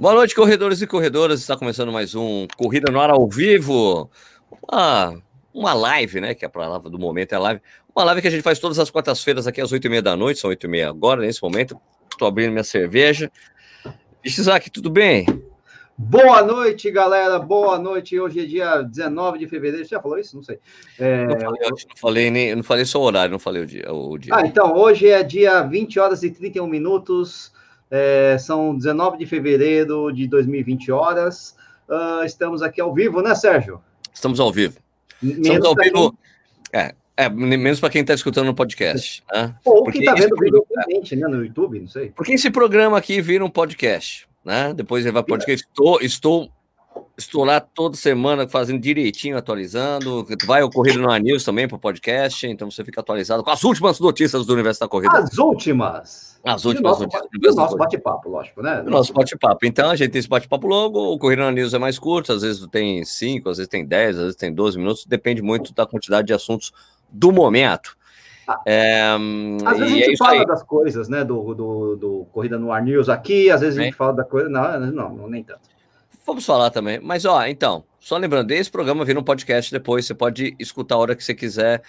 Boa noite, corredores e corredoras. Está começando mais um Corrida no Ar ao vivo. Uma, uma live, né? Que é a palavra do momento é live. Uma live que a gente faz todas as quartas-feiras aqui às oito e meia da noite. São oito e meia agora, nesse momento. Estou abrindo minha cerveja. Isaac, tudo bem? Boa noite, galera. Boa noite. Hoje é dia 19 de fevereiro. Você já falou isso? Não sei. É... Não, falei, não, falei, nem, não falei só o horário, não falei o dia, o dia. Ah, então, hoje é dia 20 horas e 31 minutos. É, são 19 de fevereiro de 2020 horas. Uh, estamos aqui ao vivo, né, Sérgio? Estamos ao vivo. Menos estamos ao vivo. Quem... É, é, menos para quem está escutando no podcast. Né? Ou Porque quem está vendo videomente, né, no YouTube, não sei. Porque esse programa aqui vira um podcast, né? Depois ele vai podcast. Estou, estou Estou lá toda semana fazendo direitinho, atualizando. Vai ocorrer no News também para o podcast, então você fica atualizado com as últimas notícias do universo da corrida. As últimas. As últimas nosso, notícias. Do nosso bate-papo, lógico, né? O nosso bate-papo. Então a gente tem esse bate-papo longo, o Corrida News é mais curto, às vezes tem 5, às vezes tem 10, às vezes tem 12 minutos, depende muito da quantidade de assuntos do momento. Ah, é, às vezes a gente é fala aí. das coisas, né? Do, do, do Corrida no Ar News aqui, às vezes a gente fala da coisa. Não, não, não nem tanto. Vamos falar também. Mas, ó, então, só lembrando, esse programa vira um podcast depois, você pode escutar a hora que você quiser.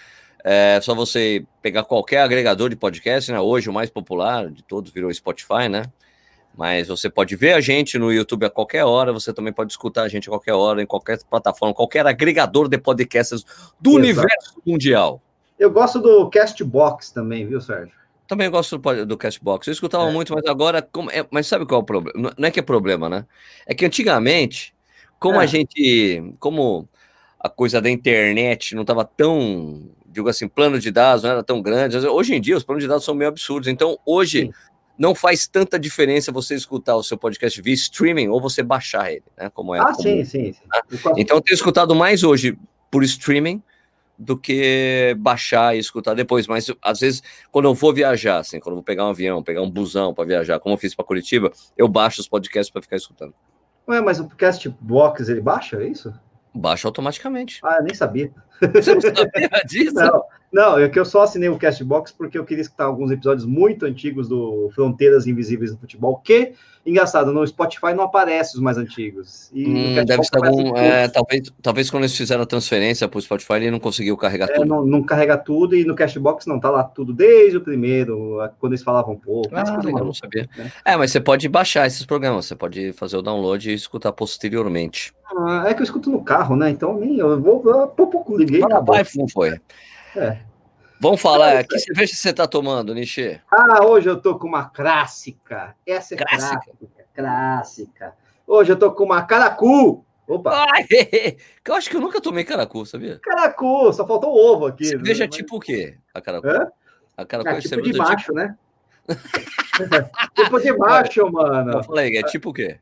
É só você pegar qualquer agregador de podcast, né? Hoje o mais popular de todos virou Spotify, né? Mas você pode ver a gente no YouTube a qualquer hora, você também pode escutar a gente a qualquer hora, em qualquer plataforma, qualquer agregador de podcasts do Exato. universo mundial. Eu gosto do Castbox também, viu, Sérgio? Também gosto do, do Cashbox. Eu escutava é. muito, mas agora. Como, é, mas sabe qual é o problema? Não é que é problema, né? É que antigamente, como é. a gente. Como a coisa da internet não estava tão. Digo assim, plano de dados não era tão grande. Hoje em dia, os planos de dados são meio absurdos. Então, hoje. Sim. Não faz tanta diferença você escutar o seu podcast via streaming ou você baixar ele, né? Como é. Ah, sim, sim. sim. Né? Então, eu tenho escutado mais hoje por streaming do que baixar e escutar depois. Mas às vezes, quando eu vou viajar, assim, quando eu vou pegar um avião, pegar um busão para viajar, como eu fiz para Curitiba, eu baixo os podcasts para ficar escutando. Ué, mas o podcast box ele baixa, é isso? Baixa automaticamente. Ah, eu nem sabia. Você não sabia disso? Não, não, é que eu só assinei o Castbox porque eu queria escutar alguns episódios muito antigos do Fronteiras Invisíveis do Futebol, que, engraçado, no Spotify não aparece os mais antigos. Hum, deve ser algum. É, talvez, talvez quando eles fizeram a transferência para o Spotify, ele não conseguiu carregar é, tudo. Não, não, carrega tudo, e no Castbox não, tá lá tudo desde o primeiro, quando eles falavam um pouco. Ah, legal, não sabia. Né? É, mas você pode baixar esses programas, você pode fazer o download e escutar posteriormente. Ah, é que eu escuto no carro, né? Então nem eu vou. Eu, pouco liguei. não foi. É. Vamos falar, ah, que cerveja você está tomando, Nishi? Ah, hoje eu tô com uma clássica. Essa é clássica. Clássica. clássica. Hoje eu tô com uma caracu. Opa! Ai, eu acho que eu nunca tomei caracu, sabia? Caracu, só faltou o ovo aqui. Cerveja né? tipo o quê? A caracu? Hã? A caracu é, é tipo de baixo, tipo... né? tipo de baixo, mano. Eu falei, é tipo o quê?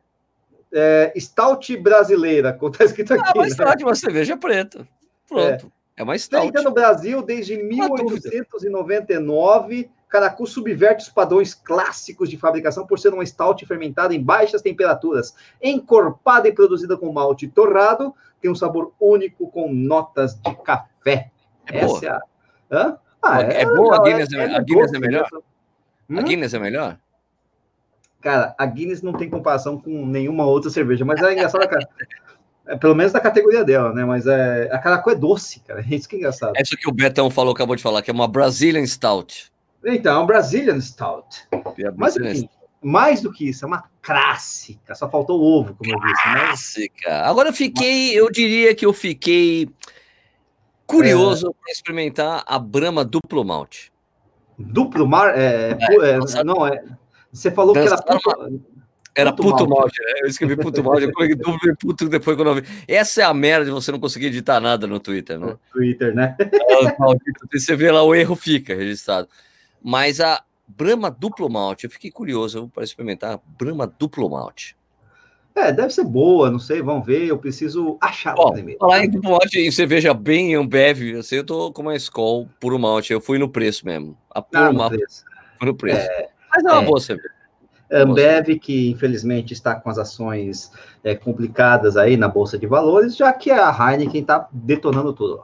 É, stout brasileira, como tá escrito aqui. Ah, mas né? uma cerveja preta. Pronto. É. É uma stout. Feita no Brasil desde 1899, Caracu subverte os padrões clássicos de fabricação por ser uma stout fermentada em baixas temperaturas, encorpada e produzida com malte torrado, tem um sabor único com notas de café. É Essa boa. é a... Hã? Ah, é, é, boa a Guinness, é, é, a Guinness é melhor? Hum? A Guinness é melhor? Cara, a Guinness não tem comparação com nenhuma outra cerveja, mas é engraçado, cara. É, pelo menos da categoria dela, né? Mas é, a caracu é doce, cara. Isso que é engraçado. É isso que o Betão falou, acabou de falar, que é uma Brazilian Stout. Então, é um Brazilian Stout. É Mas, enfim, mais do que isso, é uma clássica. Só faltou o ovo, como eu disse. Né? Clássica. Agora eu fiquei, eu diria que eu fiquei curioso é... para experimentar a Brahma Duplo Malte. Duplo mar? É, é, é não, é. Você falou que era. Era puto, puto malte, né? Eu escrevi puto malte, eu coloquei dúvida puto depois quando eu vi. Essa é a merda de você não conseguir editar nada no Twitter, né? No Twitter, né? É, você vê lá, o erro fica registrado. Mas a Brahma Duplo Malte, eu fiquei curioso para experimentar Brahma Duplo Malte. É, deve ser boa, não sei, vamos ver, eu preciso achar Ó, primeiro. Falar em Duplo Malte em cerveja bem Ambev, assim, eu tô com uma Skol puro malte, eu fui no preço mesmo. A puro ah, malte, no preço. É, Mas é uma é. boa cerveja. Ambev, que infelizmente está com as ações é, complicadas aí na Bolsa de Valores, já que a Heineken está detonando tudo.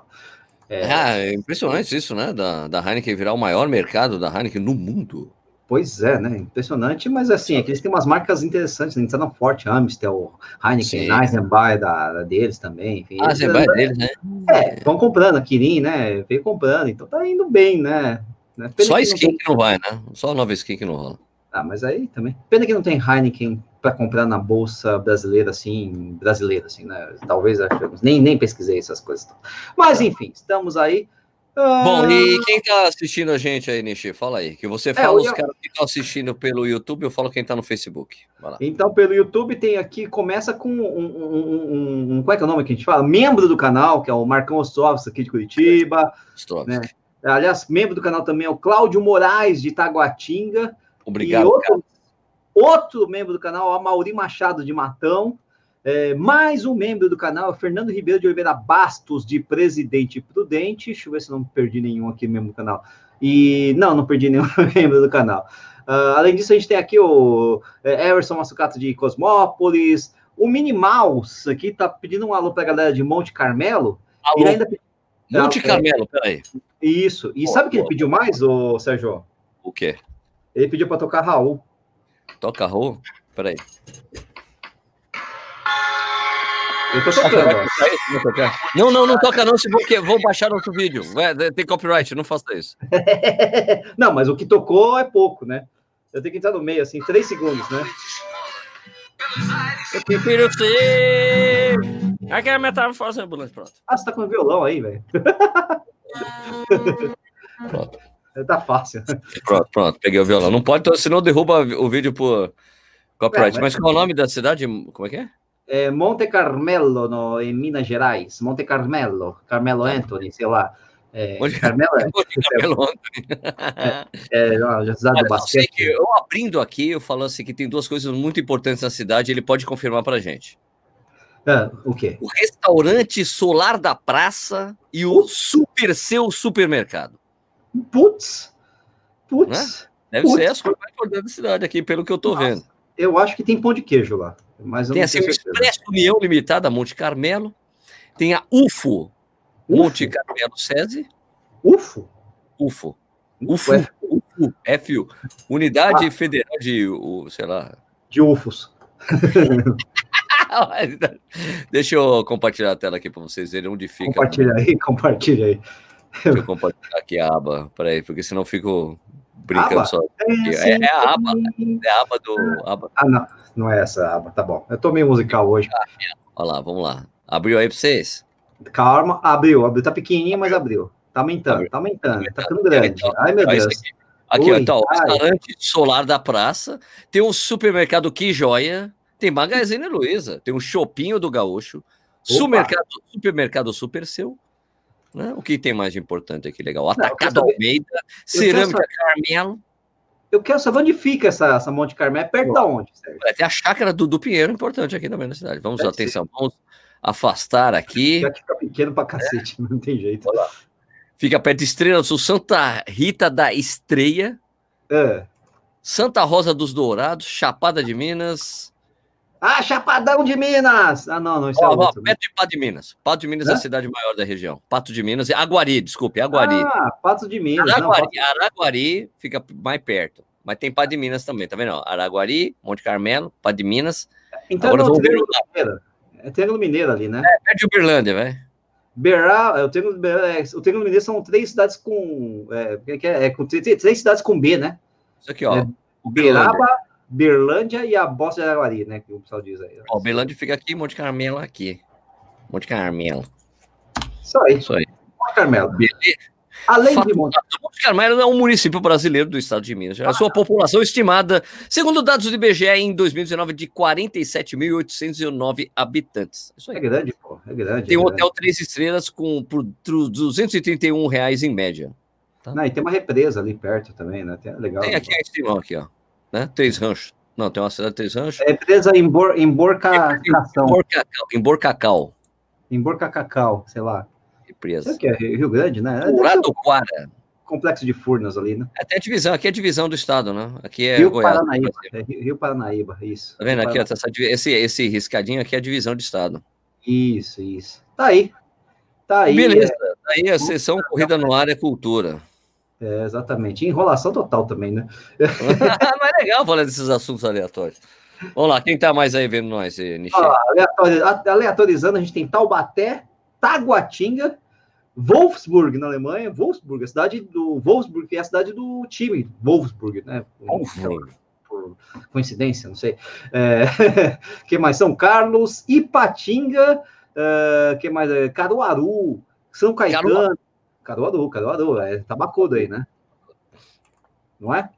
É... Ah, é impressionante isso, né? Da, da Heineken virar o maior mercado da Heineken no mundo. Pois é, né? Impressionante, mas assim, é eles têm umas marcas interessantes, né? Tá forte, Amstel, Heineken, Eisenbahn da, da, deles também. Enfim, ah, é deles, né? É, vão comprando, a Kirin, né? Veio comprando, então tá indo bem, né? né? Só skin que não vai, né? Só nova skin que não rola. Ah, mas aí também. Pena que não tem Heineken para comprar na bolsa brasileira, assim, brasileira, assim, né? Talvez achamos. Nem, nem pesquisei essas coisas. Mas, enfim, estamos aí. Bom, e ah, quem está assistindo a gente aí, Nishi? Fala aí. Que você é, fala é, os caras que estão assistindo pelo YouTube, eu falo quem está no Facebook. Então, pelo YouTube tem aqui, começa com um, um, um, um, Qual é que é o nome que a gente fala? Membro do canal, que é o Marcão Ostrovski aqui de Curitiba. Ostrovski. Né? Aliás, membro do canal também é o Cláudio Moraes, de Taguatinga. Obrigado. E outro, outro membro do canal, o Mauri Machado, de Matão. É, mais um membro do canal, Fernando Ribeiro de Oliveira Bastos, de Presidente Prudente. Deixa eu ver se não perdi nenhum aqui mesmo no canal. E não, não perdi nenhum membro do canal. Uh, além disso, a gente tem aqui o é, Everson Massucato de Cosmópolis. O Minimaus aqui tá pedindo um alô para a galera de Monte Carmelo. Alô. E ainda... Monte Carmelo, peraí. Isso. E sabe o que ele pediu mais, ô Sérgio? O quê? Ele pediu para tocar Raul. Toca Raul? Peraí. Eu tô tocando. Não, não, não toca não, se porque vão baixar outro vídeo. Tem copyright, não faça isso. não, mas o que tocou é pouco, né? Eu tenho que entrar no meio, assim, três segundos, né? Eu prefiro ser. Aqui é a metamorfose ambulante, pronto. Ah, você tá com violão aí, velho. pronto. Tá fácil. Pronto, pronto, peguei o violão. Não pode, senão derruba o vídeo por copyright. É, mas... mas qual é o nome da cidade? Como é que é? é, Monte Carmelo, no, em Minas Gerais. Monte Carmelo, Carmelo Anthony, sei lá. É, Monte Carmelo, Monte Carmelo Anthony. é, é, não, já basquete. Que eu abrindo aqui, eu falo assim que tem duas coisas muito importantes na cidade, ele pode confirmar pra gente. Ah, o quê? O restaurante Solar da Praça e o Super Seu Supermercado. Putz! Putz! Né? Deve Putz. ser coisas mais da cidade aqui, pelo que eu Nossa, vendo. Eu acho que tem pão de queijo lá. Mas tem assim, o Expresso União Limitada, Monte Carmelo. Tem a UFO, UFO? Monte Carmelo SESI. UFO? UFO. UFO. UFO. FU. Unidade ah. Federal de, sei lá. De UFOs. Deixa eu compartilhar a tela aqui para vocês verem onde fica. Compartilha aí, compartilha aí. Deixa eu compartilhar aqui a aba, peraí, porque senão eu fico brincando aba? só. É, é, a aba, é a aba do. Aba. Ah, não. Não é essa aba, tá bom. Eu tô meio musical hoje. Olha lá, vamos lá. Abriu aí pra vocês? Calma, abriu, abriu. Tá pequenininho, mas abriu. Tá aumentando, abriu. tá aumentando, tá ficando grande. Ai, meu Deus. Aqui, aqui Ui, então, o restaurante solar da praça, tem um supermercado Que Joia, tem Magazine Luiza, tem um Shoppinho do Gaúcho, supermercado, supermercado Super Seu, né? O que tem mais de importante aqui, legal? Atacado Não, Almeida, Cerâmica Carmelo. Eu quero saber onde fica essa, essa Monte Carmelo. É perto Bom, da onde? Tem a chácara do, do Pinheiro, importante aqui também na cidade. Vamos, Deve atenção, ser. vamos afastar aqui. Já que fica pequeno pra cacete, é. não tem jeito. Fica perto de Estrela do Sul, Santa Rita da Estreia. É. Santa Rosa dos Dourados, Chapada de Minas. Ah, Chapadão de Minas! Ah, não, não, isso oh, é outro? Perto de Pato de Minas. Pato de Minas é? é a cidade maior da região. Pato de Minas, Aguari, desculpe, Aguari. Ah, Pato de Minas. Araguari, não, Araguari fica mais perto. Mas tem Pato de Minas também, tá vendo? Araguari, Monte Carmelo, Pato de Minas. Então Agora não, Triângulo Mineiro. É Triângulo Mineiro ali, né? É, perto de Uberlândia, velho. Berá, é, o Triângulo, é, o Triângulo Mineiro são três cidades com. É, é, é, com três, três cidades com B, né? Isso aqui, ó. É, Beraba, Berlândia e a Bosta de Araguari, né? Que o pessoal diz aí. Ó, Berlândia fica aqui, Monte Carmelo aqui. Monte Carmelo. Isso aí. Isso aí. Monte Carmelo. Beleza. Além de Monte... Monte Carmelo é um município brasileiro do estado de Minas. A sua população estimada, segundo dados do IBGE, em 2019, de 47.809 habitantes. Isso aí. É grande, pô. É grande. Tem é um grande. hotel três estrelas com por 231 reais em média. Tá? Não, e tem uma represa ali perto também, né? Tem, legal. Tem aqui cima, aqui, ó. Né? Três ranchos. Não, tem uma cidade de Três Ranchos. É represa em, Bor, em Borcacação. Em Borcacau. Em Borcacau. Em Borcacacau, sei lá empresa. Isso que é Rio Grande, né? Muradoquara. Complexo de Furnas ali, né? Até a divisão, aqui é a divisão do estado, né? Aqui é Rio Goiás, Paranaíba, é Rio Paranaíba, isso. Tá vendo aqui, essa, esse, esse riscadinho aqui é a divisão de estado. Isso, isso. Tá aí. Tá aí. Beleza, é... tá aí a sessão Corrida no Ar é Cultura. É, exatamente. Enrolação total também, né? Mas é legal falar desses assuntos aleatórios. Vamos lá, quem tá mais aí vendo nós, Nichê? aleatorizando, a gente tem Taubaté, Taguatinga, Wolfsburg, na Alemanha. Wolfsburg, a cidade do Wolfsburg, que é a cidade do time, Wolfsburg, né? Wolfsburg. Por coincidência, não sei. É, que mais? São Carlos, Ipatinga, uh, que mais? Caruaru, São Caetano. Caruaru, Caruaru, é tabacudo aí, né? Não é?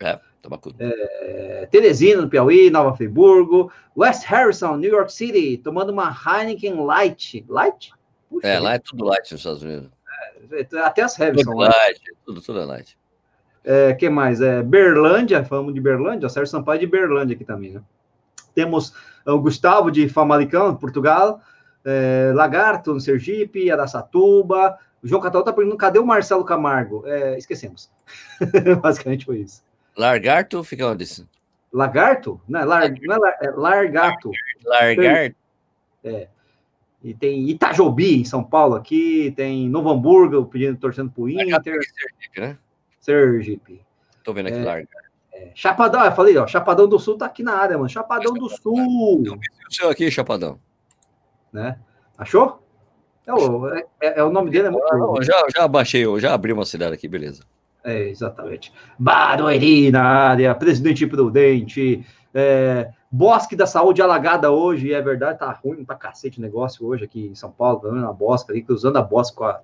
É, tabacudo. É, Teresina, no Piauí, Nova Friburgo, West Harrison, New York City, tomando uma Heineken Light. Light? Puxa, é, lá é tudo light nos Estados Unidos. É, até as heavy tudo light, tudo, tudo é light. É, que mais? É, Berlândia, falamos de Berlândia, Sérgio Sampaio é de Berlândia aqui também, né? Temos o Gustavo de Famalicão, Portugal, é, Lagarto, no Sergipe, Araçatuba, o João Catalão tá perguntando, cadê o Marcelo Camargo? É, esquecemos. Basicamente foi isso. Largarto fica onde? Lagarto? Não, é, lar, não é, lar, é Largato. Largarto. É. E tem Itajobi, em São Paulo, aqui, tem Novo Hamburgo, pedindo, torcendo pro Inter. Sergipe, né? Sergipe. Tô vendo aqui, é, larga. É, Chapadão, eu falei, ó, Chapadão do Sul tá aqui na área, mano. Chapadão do Sul. Eu vi o seu aqui, Chapadão. Né? Achou? É o, é, é o nome dele, é muito ah, já, já baixei, eu já abri uma cidade aqui, beleza. É, exatamente. Barueri na área, Presidente Prudente, é, Bosque da Saúde alagada hoje, é verdade, tá ruim pra cacete o negócio hoje aqui em São Paulo, tá na Bosque ali, cruzando a Bosque com a,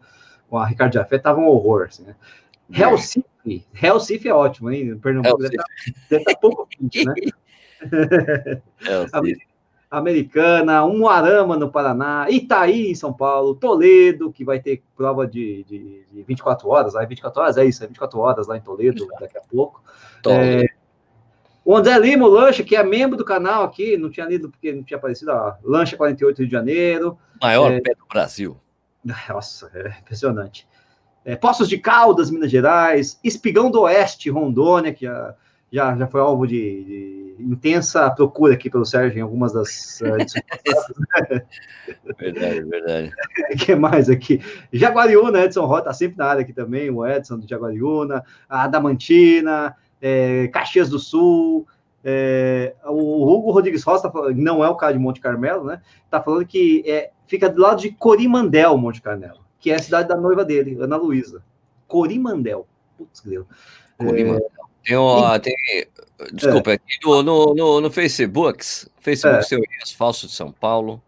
com a Ricardo Jafé, tava um horror, assim, né? Recife, Recife é ótimo, hein? Pernambuco deve tá, tá pouco quente, né? Americana, Umuarama no Paraná, Itaí em São Paulo, Toledo, que vai ter prova de, de, de 24 horas, aí 24 horas é isso, é 24 horas lá em Toledo daqui a pouco. É, o André Lima, o Lancha, que é membro do canal aqui, não tinha lido porque não tinha aparecido, ó, Lancha 48 Rio de Janeiro. Maior é, pé do Brasil. Nossa, é impressionante. É, Poços de Caldas, Minas Gerais, Espigão do Oeste, Rondônia, que já, já, já foi alvo de, de intensa procura aqui pelo Sérgio em algumas das uh, Verdade, verdade. O que mais aqui? Jaguariúna, Edson Rota, tá sempre na área aqui também, o Edson do Jaguariúna, a Adamantina, é, Caxias do Sul. É, o Hugo Rodrigues Rosa, tá não é o cara de Monte Carmelo, né? Tá falando que é, fica do lado de Corimandel, Monte Carmelo, que é a cidade da noiva dele, Ana Luísa. Corimandel. Putz, grilo. Corimandel. Tem, ó, tem, desculpa, é. aqui no, no, no, no Facebook, Facebook é. seu Elias Falso de São Paulo.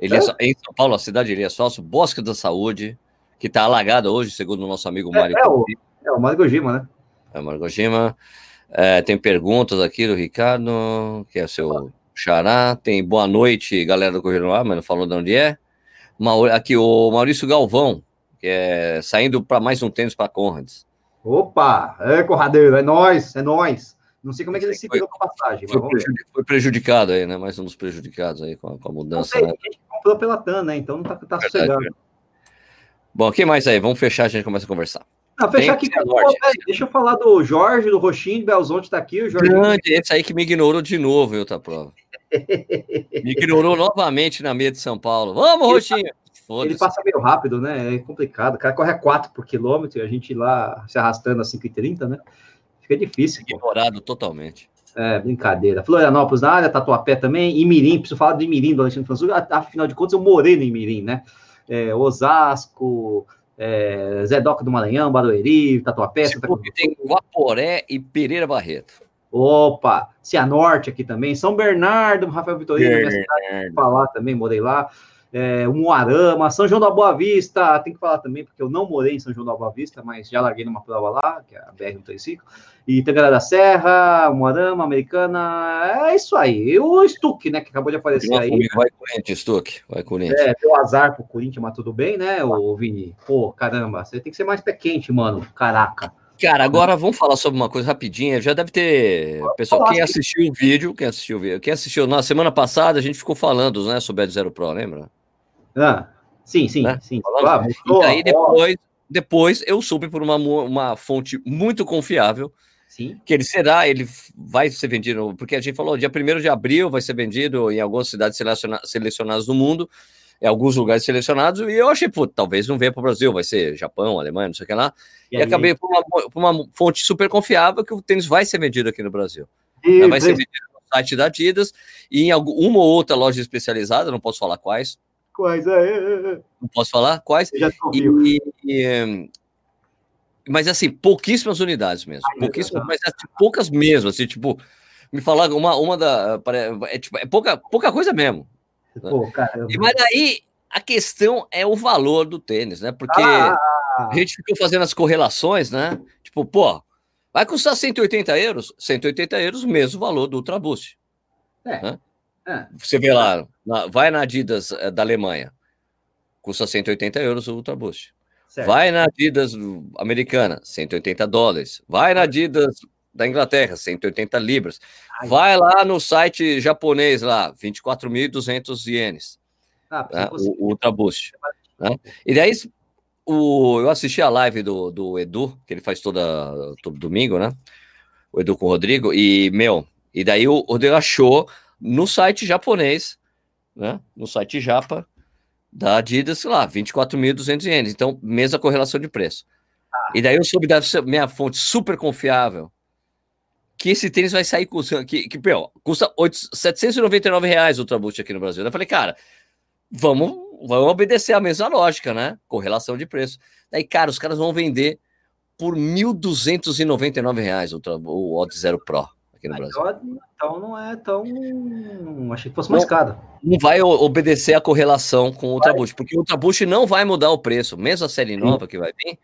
Elias, é. Em São Paulo, a cidade de Elias Falso, Bosque da Saúde, que está alagada hoje, segundo o nosso amigo é, Mário. É, o, é o Mário Gojima, né? É o Mário Gojima. É, tem perguntas aqui do Ricardo, que é seu xará. Tem boa noite, galera do Correio Ar, mas não falou de onde é. Aqui o Maurício Galvão, que é saindo para mais um tênis para Conrads. Opa, é Corradeiro, é nós, é nós. Não sei como é que ele se virou com a passagem. Foi, prejudicado, foi, prejudicado aí, né? Mais um dos prejudicados aí com a, com a mudança. Sei, né? A gente comprou pela TAN, né? Então não tá, tá sossegado. Bom, o que mais aí? Vamos fechar, a gente começa a conversar. Não, fechar aqui. Com norte, pô, deixa eu falar do Jorge, do Roxinho, de Belzonte tá aqui. O Jorge... Grande, esse aí que me ignorou de novo, viu, tá prova. me ignorou novamente na meia de São Paulo. Vamos, Roxinho! Ele passa meio rápido, né? É complicado. O cara corre a 4 por quilômetro e a gente lá se arrastando a 5,30, né? Fica difícil. Ignorado totalmente. É, brincadeira. Florianópolis na área, Tatuapé também, Imirim, preciso falar de Imirim do Alexandre Françoso, afinal de contas eu morei no Imirim, né? É, Osasco, é, Zé Doca do Maranhão, Barueri, Tatuapé. Porque tem Guaporé e Pereira Barreto. Opa, Cianorte aqui também, São Bernardo, Rafael Vitorino, minha cidade, falar também, morei lá é, Moarama, São João da Boa Vista, tem que falar também, porque eu não morei em São João da Boa Vista, mas já larguei numa prova lá, que é a BR-135, e Tangará da Serra, Moarama, Americana, é isso aí. E o Stuck, né, que acabou de aparecer aí. Vai Corinthians, Stuck, vai Corinthians. É, deu azar pro Corinthians, mas tudo bem, né, o Vini? Pô, caramba, você tem que ser mais pé quente, mano, caraca. Cara, agora vamos falar sobre uma coisa rapidinha. Já deve ter. Pessoal, quem assistiu o vídeo, quem assistiu o vídeo, quem assistiu na semana passada, a gente ficou falando, né, sobre a Zero Pro, lembra? Ah, sim, sim, né? sim. Claro, e aí depois, depois eu soube por uma, uma fonte muito confiável sim. que ele será, ele vai ser vendido, porque a gente falou, dia 1 de abril vai ser vendido em algumas cidades selecionadas do mundo, em alguns lugares selecionados, e eu achei, pô, talvez não venha para o Brasil, vai ser Japão, Alemanha, não sei o que lá. E, e acabei por uma, por uma, fonte super confiável que o tênis vai ser vendido aqui no Brasil. E, vai ser vendido no site da Adidas e em alguma ou outra loja especializada, não posso falar quais. Quais? É, é, é. Não posso falar quais. Eu já e, e, mas assim, pouquíssimas unidades mesmo. Ai, pouquíssimas, mas assim, poucas mesmo, assim, tipo, me falar uma, uma da. É, tipo, é pouca, pouca coisa mesmo. Né? Pô, e, mas aí a questão é o valor do tênis, né? Porque ah. a gente ficou fazendo as correlações, né? Tipo, pô, vai custar 180 euros? 180 euros, mesmo valor do Ultra Boost. É. Né? É. Você vê lá, na, vai na Adidas é, da Alemanha, custa 180 euros o Ultra Boost. Certo. Vai na Adidas americana, 180 dólares. Vai na Adidas da Inglaterra, 180 libras. Ai, Vai lá no site japonês lá, 24.200 ienes. Ah, né? o, o Ultra Boost. Né? E daí, o, eu assisti a live do, do Edu, que ele faz toda, todo domingo, né? O Edu com o Rodrigo, e, meu, e daí o Rodrigo achou no site japonês, né? No site japa, da Adidas, sei lá, 24.200 ienes. Então, mesma correlação de preço. Ah. E daí eu soube da minha fonte super confiável que esse tênis vai sair custando, que, que pior, custa 8, 799 reais o Ultraboost aqui no Brasil. Eu falei, cara, vamos, vamos obedecer a mesma lógica, né? Correlação de preço. Daí, cara, os caras vão vender por 1.299 reais o, o Odd Zero Pro aqui no Brasil. Então não é tão. Achei que fosse mais caro. Não vai obedecer a correlação com o Ultraboost, porque o Ultraboost não vai mudar o preço, mesmo a série nova que vai vir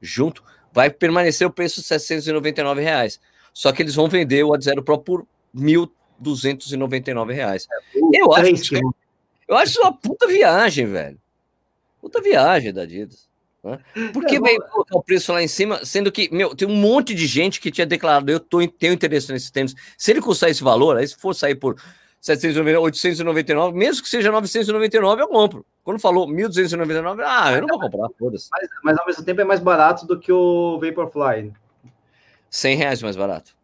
junto, vai permanecer o preço de 799 reais. Só que eles vão vender o Ad Zero Pro por R$ 1.299. É, eu, acho, eu acho uma puta viagem, velho. Puta viagem da Adidas. Né? Por que vai colocar o preço lá em cima, sendo que, meu, tem um monte de gente que tinha declarado, eu tô, tenho interesse nesse tênis. Se ele custar esse valor, aí se for sair por 799, 899, mesmo que seja 999, eu compro. Quando falou 1.299, ah, eu não vou comprar, foda-se. Mas, mas, ao mesmo tempo é mais barato do que o Vaporfly. 100 reais mais barato.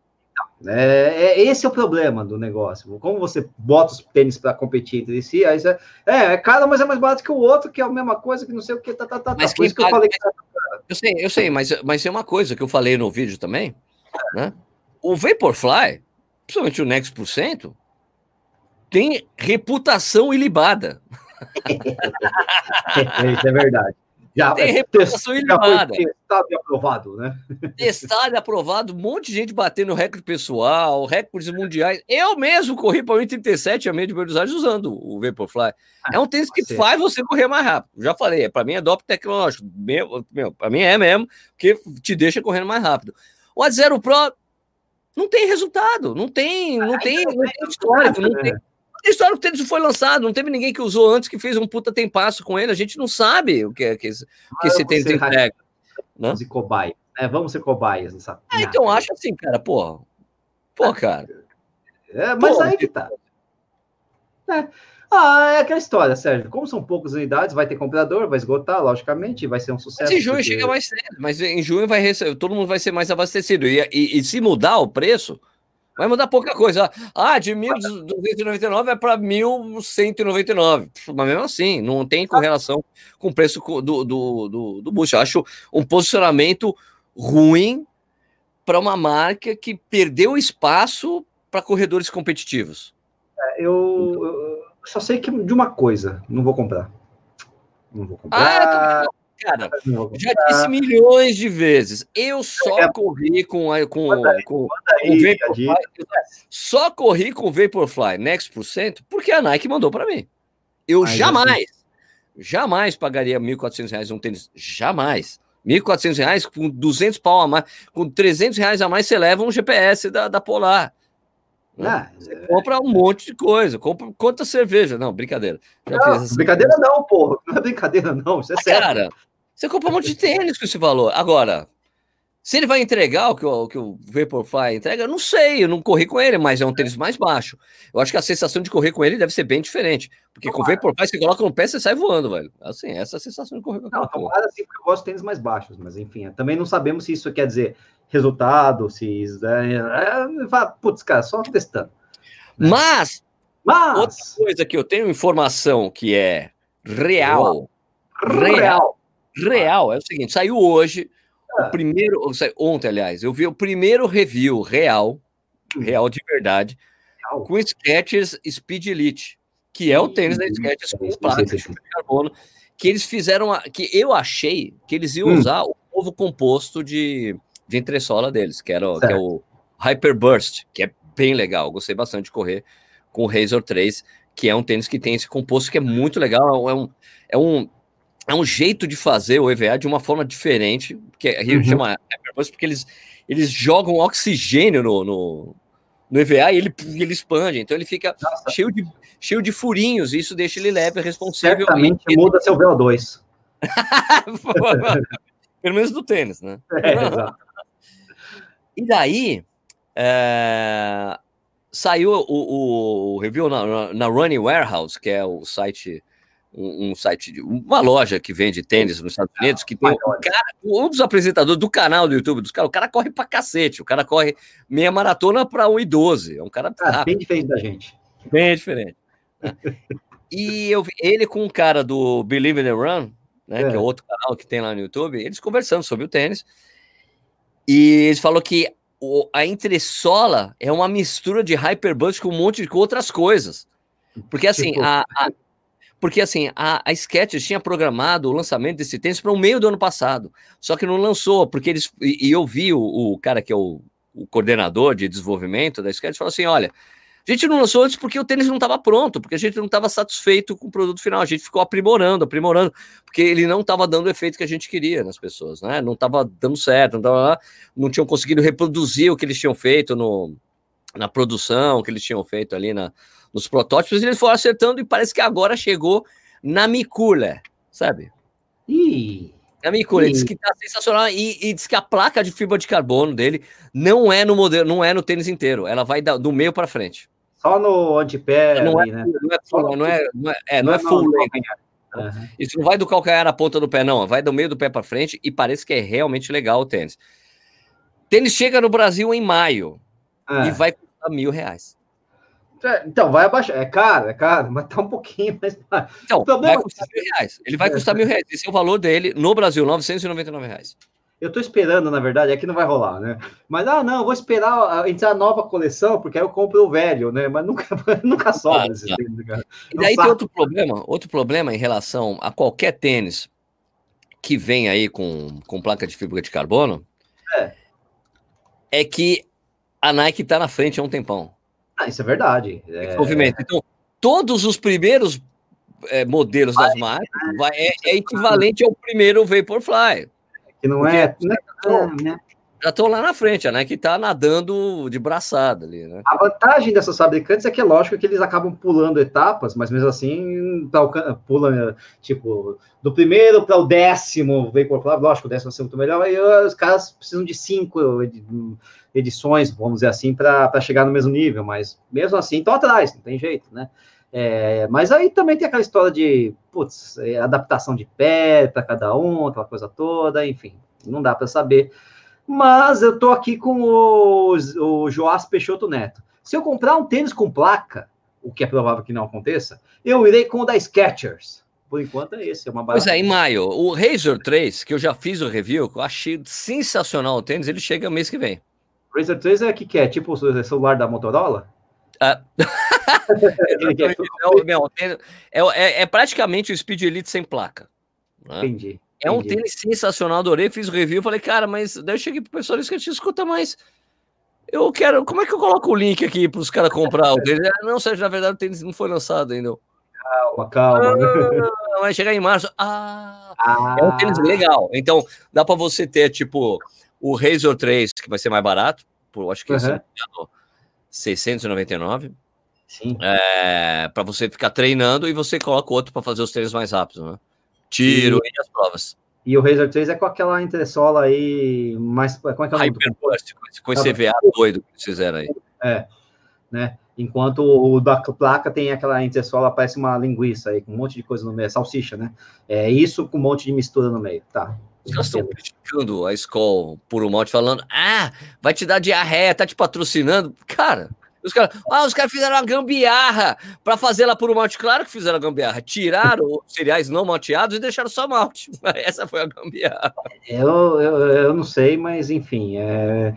É, é, esse é o problema do negócio. Como você bota os tênis para competir entre si, aí você, é, é caro, mas é mais barato que o outro, que é a mesma coisa, que não sei o que, tá, tá, tá. tá. Mas Por isso que eu falei que tá Eu sei, eu sei, mas, mas é uma coisa que eu falei no vídeo também, né? O Vaporfly, principalmente o Next por cento, tem reputação ilibada. isso é verdade. Já, tem reputação ilibada. Testado e aprovado, né? Testado e aprovado, um monte de gente batendo recorde pessoal, recordes mundiais. Eu mesmo corri para 1,37 a meia de Buenos Aires usando o Vaporfly. Ah, é um tênis que faz você correr mais rápido. Já falei, para mim é dop tecnológico. Meu, meu, para mim é mesmo, porque te deixa correndo mais rápido. O A0 Pro não tem resultado, não tem, não tem, não tem histórico, não tem a história que o tênis foi lançado, não teve ninguém que usou antes que fez um puta tempasso com ele. A gente não sabe o que é que, que esse tênis entrega. Né? Vamos ser cobaias, né? Vamos ser cobaias nessa. É, então acho assim, cara, pô. Pô, cara. É, mas pô, aí que tá. É. Ah, é aquela história, Sérgio. Como são poucas unidades, vai ter comprador, vai esgotar, logicamente, vai ser um sucesso. Mas em junho porque... chega mais cedo, mas em junho vai receber, todo mundo vai ser mais abastecido. E, e, e se mudar o preço, Vai mudar pouca coisa. Ah, de 1.299 é para 1.199. Mas mesmo assim, não tem correlação com o preço do, do, do, do boost. Eu acho um posicionamento ruim para uma marca que perdeu espaço para corredores competitivos. É, eu, eu, só sei que de uma coisa, não vou comprar. Não vou comprar. Ah, Cara, já disse milhões de vezes. Eu só é. corri com, com, aí, com, com aí, Vaporfly. Só corri com o Vaporfly Next por cento porque a Nike mandou para mim. Eu Ai, jamais, jamais pagaria R$ 1.400 um tênis. Jamais. R$ 1.400 com 200 pau a mais, com 300 reais a mais você leva um GPS da, da Polar. Né? Ah, você é... compra um monte de coisa, compra quanta cerveja. Não, brincadeira. Não, brincadeira coisa. não, porra. Não é brincadeira, não. Isso é sério. Cara, você compra um monte de tênis com esse valor. Agora, se ele vai entregar o que o, que o Vaporfly entrega, eu não sei, eu não corri com ele, mas é um tênis mais baixo. Eu acho que a sensação de correr com ele deve ser bem diferente. Porque com o Vaporfly, você coloca no pé, você sai voando, velho. Assim, essa é a sensação de correr com aquela Não, assim, porque eu gosto de tênis mais baixos, mas enfim, também não sabemos se isso quer dizer resultado, se. É, é, putz, cara, só testando. Né? Mas, mas, outra coisa que eu tenho informação que é real. Real. Real. É o seguinte, saiu hoje o ah. primeiro, ontem, aliás, eu vi o primeiro review real, hum. real de verdade, com Skechers Speed Elite, que é o tênis da Skechers com plástico de carbono, que eles fizeram, que eu achei que eles iam hum. usar o novo composto de, de entressola deles, que, era, que é o Hyperburst, que é bem legal, gostei bastante de correr com o Razor 3, que é um tênis que tem esse composto que é muito legal, é um, é um, é um jeito de fazer o EVA de uma forma diferente, que é, uhum. chama Hyperburst, porque eles, eles jogam oxigênio no, no, no EVA e ele, ele expande, então ele fica cheio de, cheio de furinhos, e isso deixa ele leve, responsável. Certamente e... muda seu VO2. Pelo menos do tênis, né? É, exato. E daí, é, saiu o, o, o review na, na, Running Warehouse, que é o site, um, um, site, uma loja que vende tênis nos Estados Unidos, que tem um, cara, um dos apresentadores do canal do YouTube dos caras, o cara corre pra cacete, o cara corre meia maratona pra 1,12. É um cara ah, bem diferente da gente. Bem diferente. E eu vi ele com um cara do Believe in the Run, né, é. que é outro canal que tem lá no YouTube, eles conversando sobre o tênis. E eles falou que o, a entressola é uma mistura de Hyperbust com um monte de outras coisas. Porque assim, tipo... a, a, porque assim, a, a Skechers tinha programado o lançamento desse tênis para o meio do ano passado, só que não lançou, porque eles. E, e eu vi o, o, cara que é o, o coordenador de desenvolvimento da Skechers falou assim: olha, a gente não lançou antes porque o tênis não estava pronto, porque a gente não estava satisfeito com o produto final. A gente ficou aprimorando, aprimorando, porque ele não estava dando o efeito que a gente queria nas pessoas, né? Não estava dando certo, não, tava, não tinham conseguido reproduzir o que eles tinham feito no, na produção, que eles tinham feito ali na, nos protótipos, e eles foram acertando, e parece que agora chegou na Micula, sabe? Ih! A Micula diz que está sensacional e, e, diz que a placa de fibra de carbono dele não é no modelo, não é no tênis inteiro, ela vai da, do meio para frente. Só no antepé. Não, ali, é, né? não, é, full, não, é, não, é, é, não é full. Uhum. Isso não vai do calcanhar à ponta do pé, não. Vai do meio do pé para frente e parece que é realmente legal o tênis. Tênis chega no Brasil em maio é. e vai custar mil reais. É, então, vai abaixar. É caro, é caro, mas tá um pouquinho mais. Então, vai custar mil reais. Ele vai custar mil reais. Esse é o valor dele no Brasil, 999 reais. Eu tô esperando, na verdade, é que não vai rolar, né? Mas, ah, não, vou esperar entrar a nova coleção, porque aí eu compro o velho, né? Mas nunca, nunca sobra ah, esse tênis, cara. E daí tem outro problema, outro problema em relação a qualquer tênis que vem aí com, com placa de fibra de carbono, é, é que a Nike tá na frente há um tempão. Ah, isso é verdade. É... Então, todos os primeiros é, modelos vai, das marcas vai, é, é equivalente ao primeiro Vaporfly. Que não é. Não é né? Já estão lá na frente, né? Que está nadando de braçada ali, né? A vantagem dessas fabricantes é que é lógico que eles acabam pulando etapas, mas mesmo assim pula tipo do primeiro para o décimo veículo, lógico, o décimo é muito melhor, aí os caras precisam de cinco edições, vamos dizer assim, para chegar no mesmo nível, mas mesmo assim estão atrás, não tem jeito, né? É, mas aí também tem aquela história de putz, é, adaptação de pé para cada um, aquela coisa toda, enfim, não dá para saber. Mas eu tô aqui com o, o Joás Peixoto Neto. Se eu comprar um tênis com placa, o que é provável que não aconteça, eu irei com o da Skechers. Por enquanto é esse, é uma barata. Pois é, em maio, o Razor 3, que eu já fiz o review, eu achei sensacional o tênis, ele chega mês que vem. Razor 3 é o que, que é? Tipo o celular da Motorola? Ah. é, é, é, praticamente o Speed Elite sem placa. Né? Entendi. É um tênis sensacional, adorei, fiz o review, falei, cara, mas daí eu cheguei pro pessoal e disse que a gente escuta mais. Eu quero. Como é que eu coloco o link aqui para os caras comprar o tênis? Ah, não, Sérgio, na verdade o tênis não foi lançado ainda. Calma, calma. Ah, vai chegar em março. Ah, ah, é um tênis legal. Então, dá para você ter, tipo, o Razor 3, que vai ser mais barato, por acho que uhum. é 699. Sim. É, para você ficar treinando e você coloca outro para fazer os treinos mais rápidos, né? Tiro e, e as provas. E o Razor 3 é com aquela entressola aí mais. Como é que é o? Hyperburst, com esse CVA doido que eles fizeram aí. É, né? Enquanto o da placa tem aquela entressola, parece uma linguiça aí, com um monte de coisa no meio, salsicha, né? É isso com um monte de mistura no meio, tá? Os caras estão criticando a escola por um monte, falando, ah, vai te dar diarreia, tá te patrocinando. Cara, Os caras ah, os cara fizeram uma gambiarra para fazer lá por um malte. Claro que fizeram a gambiarra. Tiraram os cereais não malteados e deixaram só malte. Essa foi a gambiarra. Eu, eu, eu não sei, mas enfim. É...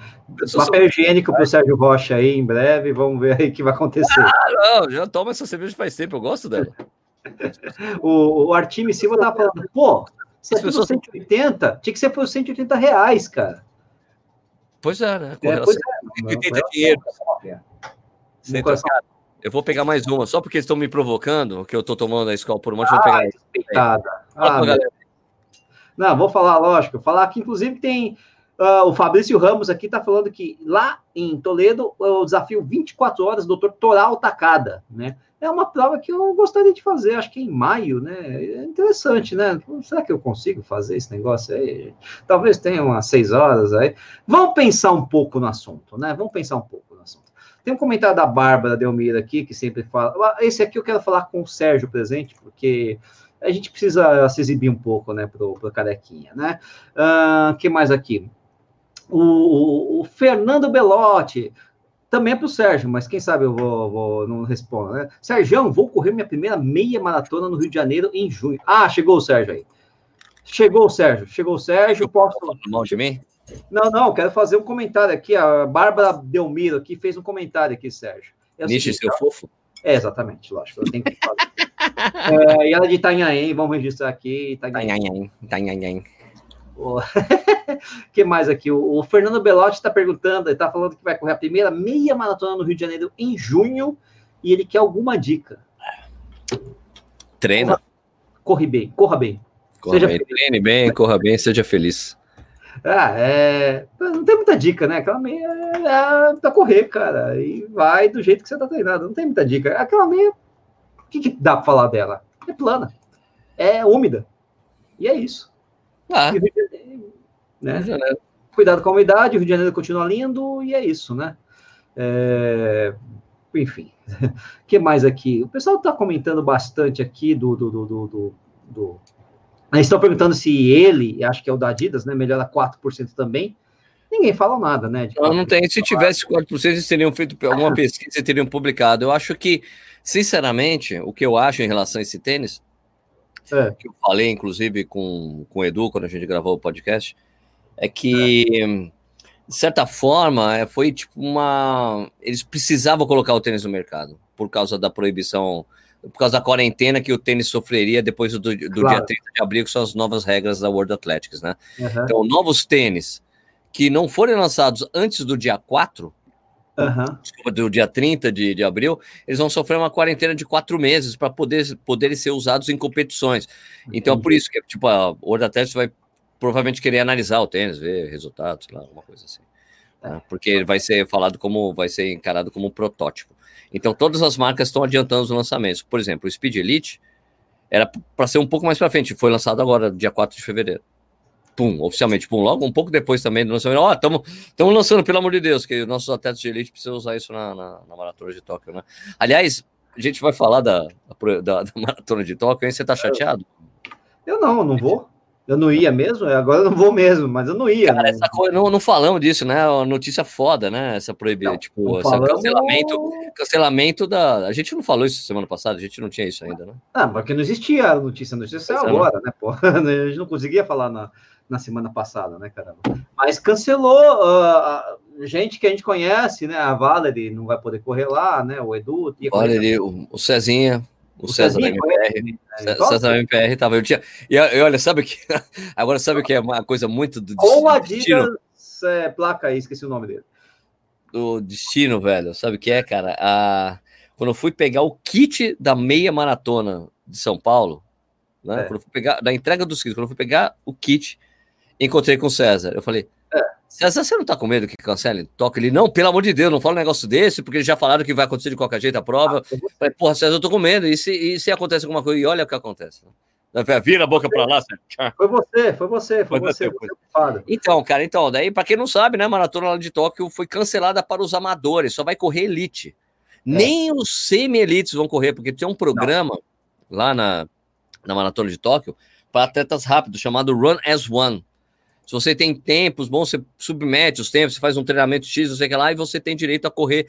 Papel higiênico para o Sérgio Rocha aí em breve. Vamos ver aí o que vai acontecer. Ah, não, já toma essa cerveja faz tempo. Eu gosto dela. o, o Artime Silva tava falando, pô, se é pessoas... 180, tinha que ser por 180 reais, cara. Pois é, né? Com é, pois é. 180 dinheiro. Eu vou pegar mais uma, só porque eles estão me provocando, que eu estou tomando a escola por um monte, ah, vou pegar. Respeitada. Ah, não, vou falar, lógico, falar que inclusive tem uh, o Fabrício Ramos aqui está falando que lá em Toledo o desafio 24 horas, doutor Toral Tacada, né? É uma prova que eu gostaria de fazer, acho que em maio, né? É interessante, né? Será que eu consigo fazer esse negócio aí? Talvez tenha umas seis horas aí. Vamos pensar um pouco no assunto, né? Vamos pensar um pouco no assunto. Tem um comentário da Bárbara Delmira aqui, que sempre fala. Ah, esse aqui eu quero falar com o Sérgio presente, porque a gente precisa se exibir um pouco, né, pro, pro Carequinha, né? O uh, que mais aqui? O, o, o Fernando Belotti, também é para o Sérgio, mas quem sabe eu vou, vou não respondo, né? Sérgio, vou correr minha primeira meia maratona no Rio de Janeiro em junho. Ah, chegou o Sérgio aí. Chegou o Sérgio, chegou o Sérgio. Posso. Mão de mim? Não, não, quero fazer um comentário aqui. A Bárbara Delmiro aqui fez um comentário aqui, Sérgio. É Niche seu fofo? É, exatamente, lógico. Eu tenho que fazer. é, e ela é de Itanhaém, vamos registrar aqui. Itanhaém. Itanhaém. O que mais aqui? O, o Fernando Belotti está perguntando, ele está falando que vai correr a primeira meia maratona no Rio de Janeiro em junho e ele quer alguma dica. Treina. Corra, corre bem, corra bem. Corra seja bem, feliz. treine bem, corra bem, seja feliz. Ah, é... Não tem muita dica, né? Aquela meia é pra correr, cara. E vai do jeito que você tá treinando. Não tem muita dica. Aquela meia, o que, que dá pra falar dela? É plana. É úmida. E é isso. Ah. Né? Cuidado com a umidade, o Rio de Janeiro continua lindo e é isso, né? É... Enfim, o que mais aqui? O pessoal está comentando bastante aqui do, do, do, do, do... Eles estão perguntando se ele, acho que é o da Adidas, né? Melhora 4% também. Ninguém fala nada, né? não, não tem. Se tivesse 4%, eles teriam feito alguma pesquisa e teriam publicado. Eu acho que, sinceramente, o que eu acho em relação a esse tênis, é. que eu falei, inclusive, com, com o Edu, quando a gente gravou o podcast, é que, de certa forma, é, foi tipo uma. Eles precisavam colocar o tênis no mercado, por causa da proibição, por causa da quarentena que o tênis sofreria depois do, do claro. dia 30 de abril, que são as novas regras da World Athletics, né? Uhum. Então, novos tênis que não forem lançados antes do dia 4, uhum. do dia 30 de, de abril, eles vão sofrer uma quarentena de quatro meses para poder, poderem ser usados em competições. Então, é por isso que tipo, a World Athletics vai provavelmente querer analisar o tênis, ver resultados, lá, alguma coisa assim. Né? Porque vai ser falado como, vai ser encarado como um protótipo. Então, todas as marcas estão adiantando os lançamentos. Por exemplo, o Speed Elite era para ser um pouco mais para frente, foi lançado agora, dia 4 de fevereiro pum, oficialmente, pum, logo um pouco depois também do lançamento, ó, estamos lançando, pelo amor de Deus, que nossos atletas de elite precisam usar isso na, na, na maratona de Tóquio, né? Aliás, a gente vai falar da, da, da maratona de Tóquio, hein? Você tá chateado? Eu não, não vou. Eu não ia mesmo, agora eu não vou mesmo, mas eu não ia. Cara, né? essa coisa, não, não falamos disso, né? Uma notícia foda, né? Essa proibida, tipo, esse cancelamento, cancelamento da. A gente não falou isso semana passada, a gente não tinha isso ainda, né? Ah, porque não existia a notícia, a notícia é agora, né, pô? A gente não conseguia falar na, na semana passada, né, caramba? Mas cancelou uh, gente que a gente conhece, né? A Valerie não vai poder correr lá, né? O Edu. Valerie, o, o Cezinha. O, o César Cezinha, da MPR. Né? César da MPR tava. Eu tinha. E, e olha, sabe que. Agora sabe o que é uma coisa muito do Ou a Adidas, é, placa aí, esqueci o nome dele. Do destino, velho. Sabe o que é, cara? A, quando eu fui pegar o kit da meia maratona de São Paulo, né? É. Quando eu fui pegar, da entrega dos kits, quando eu fui pegar o kit, encontrei com o César. Eu falei, é. César, você não tá com medo que cancele? Toca ele, não, pelo amor de Deus, não fala um negócio desse, porque eles já falaram que vai acontecer de qualquer jeito a prova. Ah, falei, porra, César, eu tô com medo. E se, e se acontece alguma coisa? E olha o que acontece. Vira a boca para lá, Sérgio. Foi você, foi você, foi, foi você. você então, cara, então, daí, para quem não sabe, né, a maratona lá de Tóquio foi cancelada para os amadores, só vai correr elite. É. Nem os semi-elites vão correr, porque tem um programa não. lá na, na maratona de Tóquio para atletas rápidos chamado Run as One Se você tem tempos bons, você submete os tempos, você faz um treinamento X, não sei o que lá, e você tem direito a correr,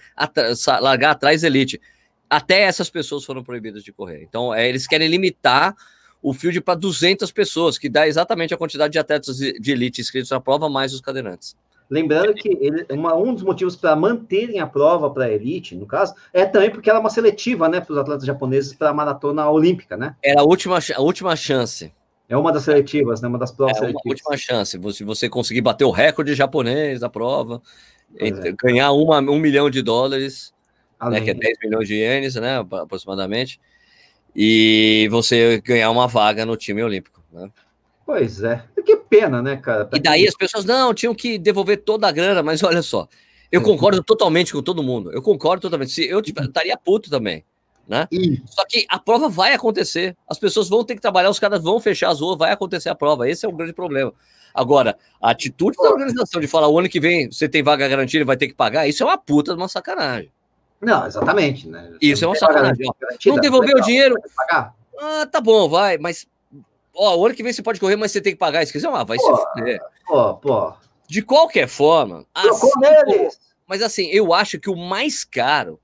largar atrás elite. Até essas pessoas foram proibidas de correr. Então, é, eles querem limitar o field para 200 pessoas, que dá exatamente a quantidade de atletas de elite inscritos na prova, mais os cadeirantes. Lembrando que ele, uma, um dos motivos para manterem a prova para a elite, no caso, é também porque ela é uma seletiva, né, para os atletas japoneses para a maratona olímpica, né? Era a última, a última chance. É uma das seletivas, né? Uma das provas é uma última chance. Se você conseguir bater o recorde japonês da prova, é. ganhar uma, um milhão de dólares, né, que é 10 milhões de ienes, né? Aproximadamente e você ganhar uma vaga no time olímpico. Né? Pois é. Que pena, né, cara? e daí as pessoas, não, tinham que devolver toda a grana, mas olha só, eu concordo totalmente com todo mundo. Eu concordo totalmente. Se eu estaria puto também. Né? Só que a prova vai acontecer. As pessoas vão ter que trabalhar, os caras vão fechar as ruas, vai acontecer a prova. Esse é o grande problema. Agora, a atitude da organização de falar o ano que vem você tem vaga garantida e vai ter que pagar, isso é uma puta de uma sacanagem. Não, exatamente, né? Isso é uma sacanagem. Não devolveu o dinheiro. Ah, tá bom, vai, mas ó, o ano que vem você pode correr, mas você tem que pagar. Se quiser, ah, vai pô, se fuder. Pô, pô. De qualquer forma, assim, mas assim, eu acho que o mais caro,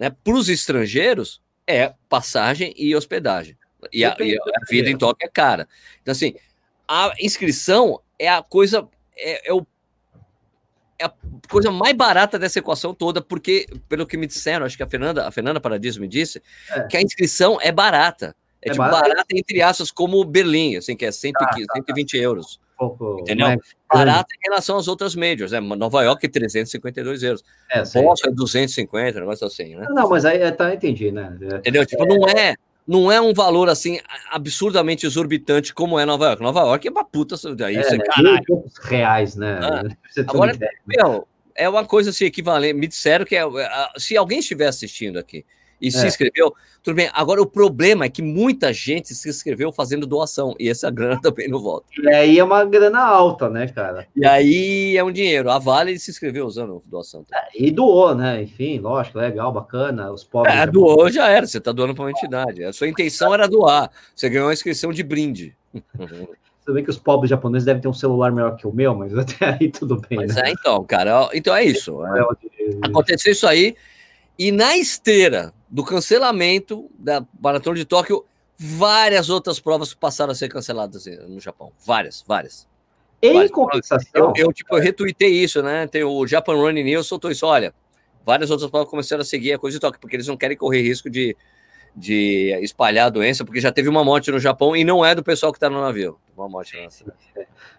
né, para os estrangeiros é passagem e hospedagem. E a, e a vida em Tóquio é cara. Então, assim, a inscrição é a coisa, é, é o é a coisa mais barata dessa equação toda, porque, pelo que me disseram, acho que a Fernanda, a Fernanda Paradiso me disse, é. que a inscrição é barata. É, é tipo barata? barata, entre aspas, como Berlim, assim, que é 100, ah, tá, 120 tá. euros. Pouco, entendeu? É barata em relação às outras majors, né? Nova York, 352 euros. É, Boston é 250, negócio assim, né? Não, mas aí tá, entendi, né? Entendeu? Tipo, não é não é um valor assim absurdamente exorbitante como é Nova York. Nova York é uma puta. Daí é, você, né? caralho. reais, né? Ah, agora, meu, é uma coisa assim equivalente. Me disseram que é, se alguém estiver assistindo aqui e é. se inscreveu, tudo bem. Agora, o problema é que muita gente se inscreveu fazendo doação, e essa grana também não volta. E aí é uma grana alta, né, cara? E aí é um dinheiro. A Vale se inscreveu usando doação. É, e doou, né? Enfim, lógico, legal, bacana. Os pobres. É, doou já era, você está doando para uma entidade. A sua intenção era doar. Você ganhou uma inscrição de brinde. Você vê que os pobres japoneses devem ter um celular melhor que o meu, mas até aí tudo bem. Mas né? é, então, cara. Então é isso. É. Aconteceu isso aí. E na esteira do cancelamento da Maratona de Tóquio, várias outras provas passaram a ser canceladas no Japão. Várias, várias. Em várias. compensação. Eu, eu, tipo, eu retuitei isso, né? Tem o Japan Running News soltou isso. Olha, várias outras provas começaram a seguir a coisa de Tóquio, porque eles não querem correr risco de, de espalhar a doença, porque já teve uma morte no Japão e não é do pessoal que está no navio. Uma morte nessa.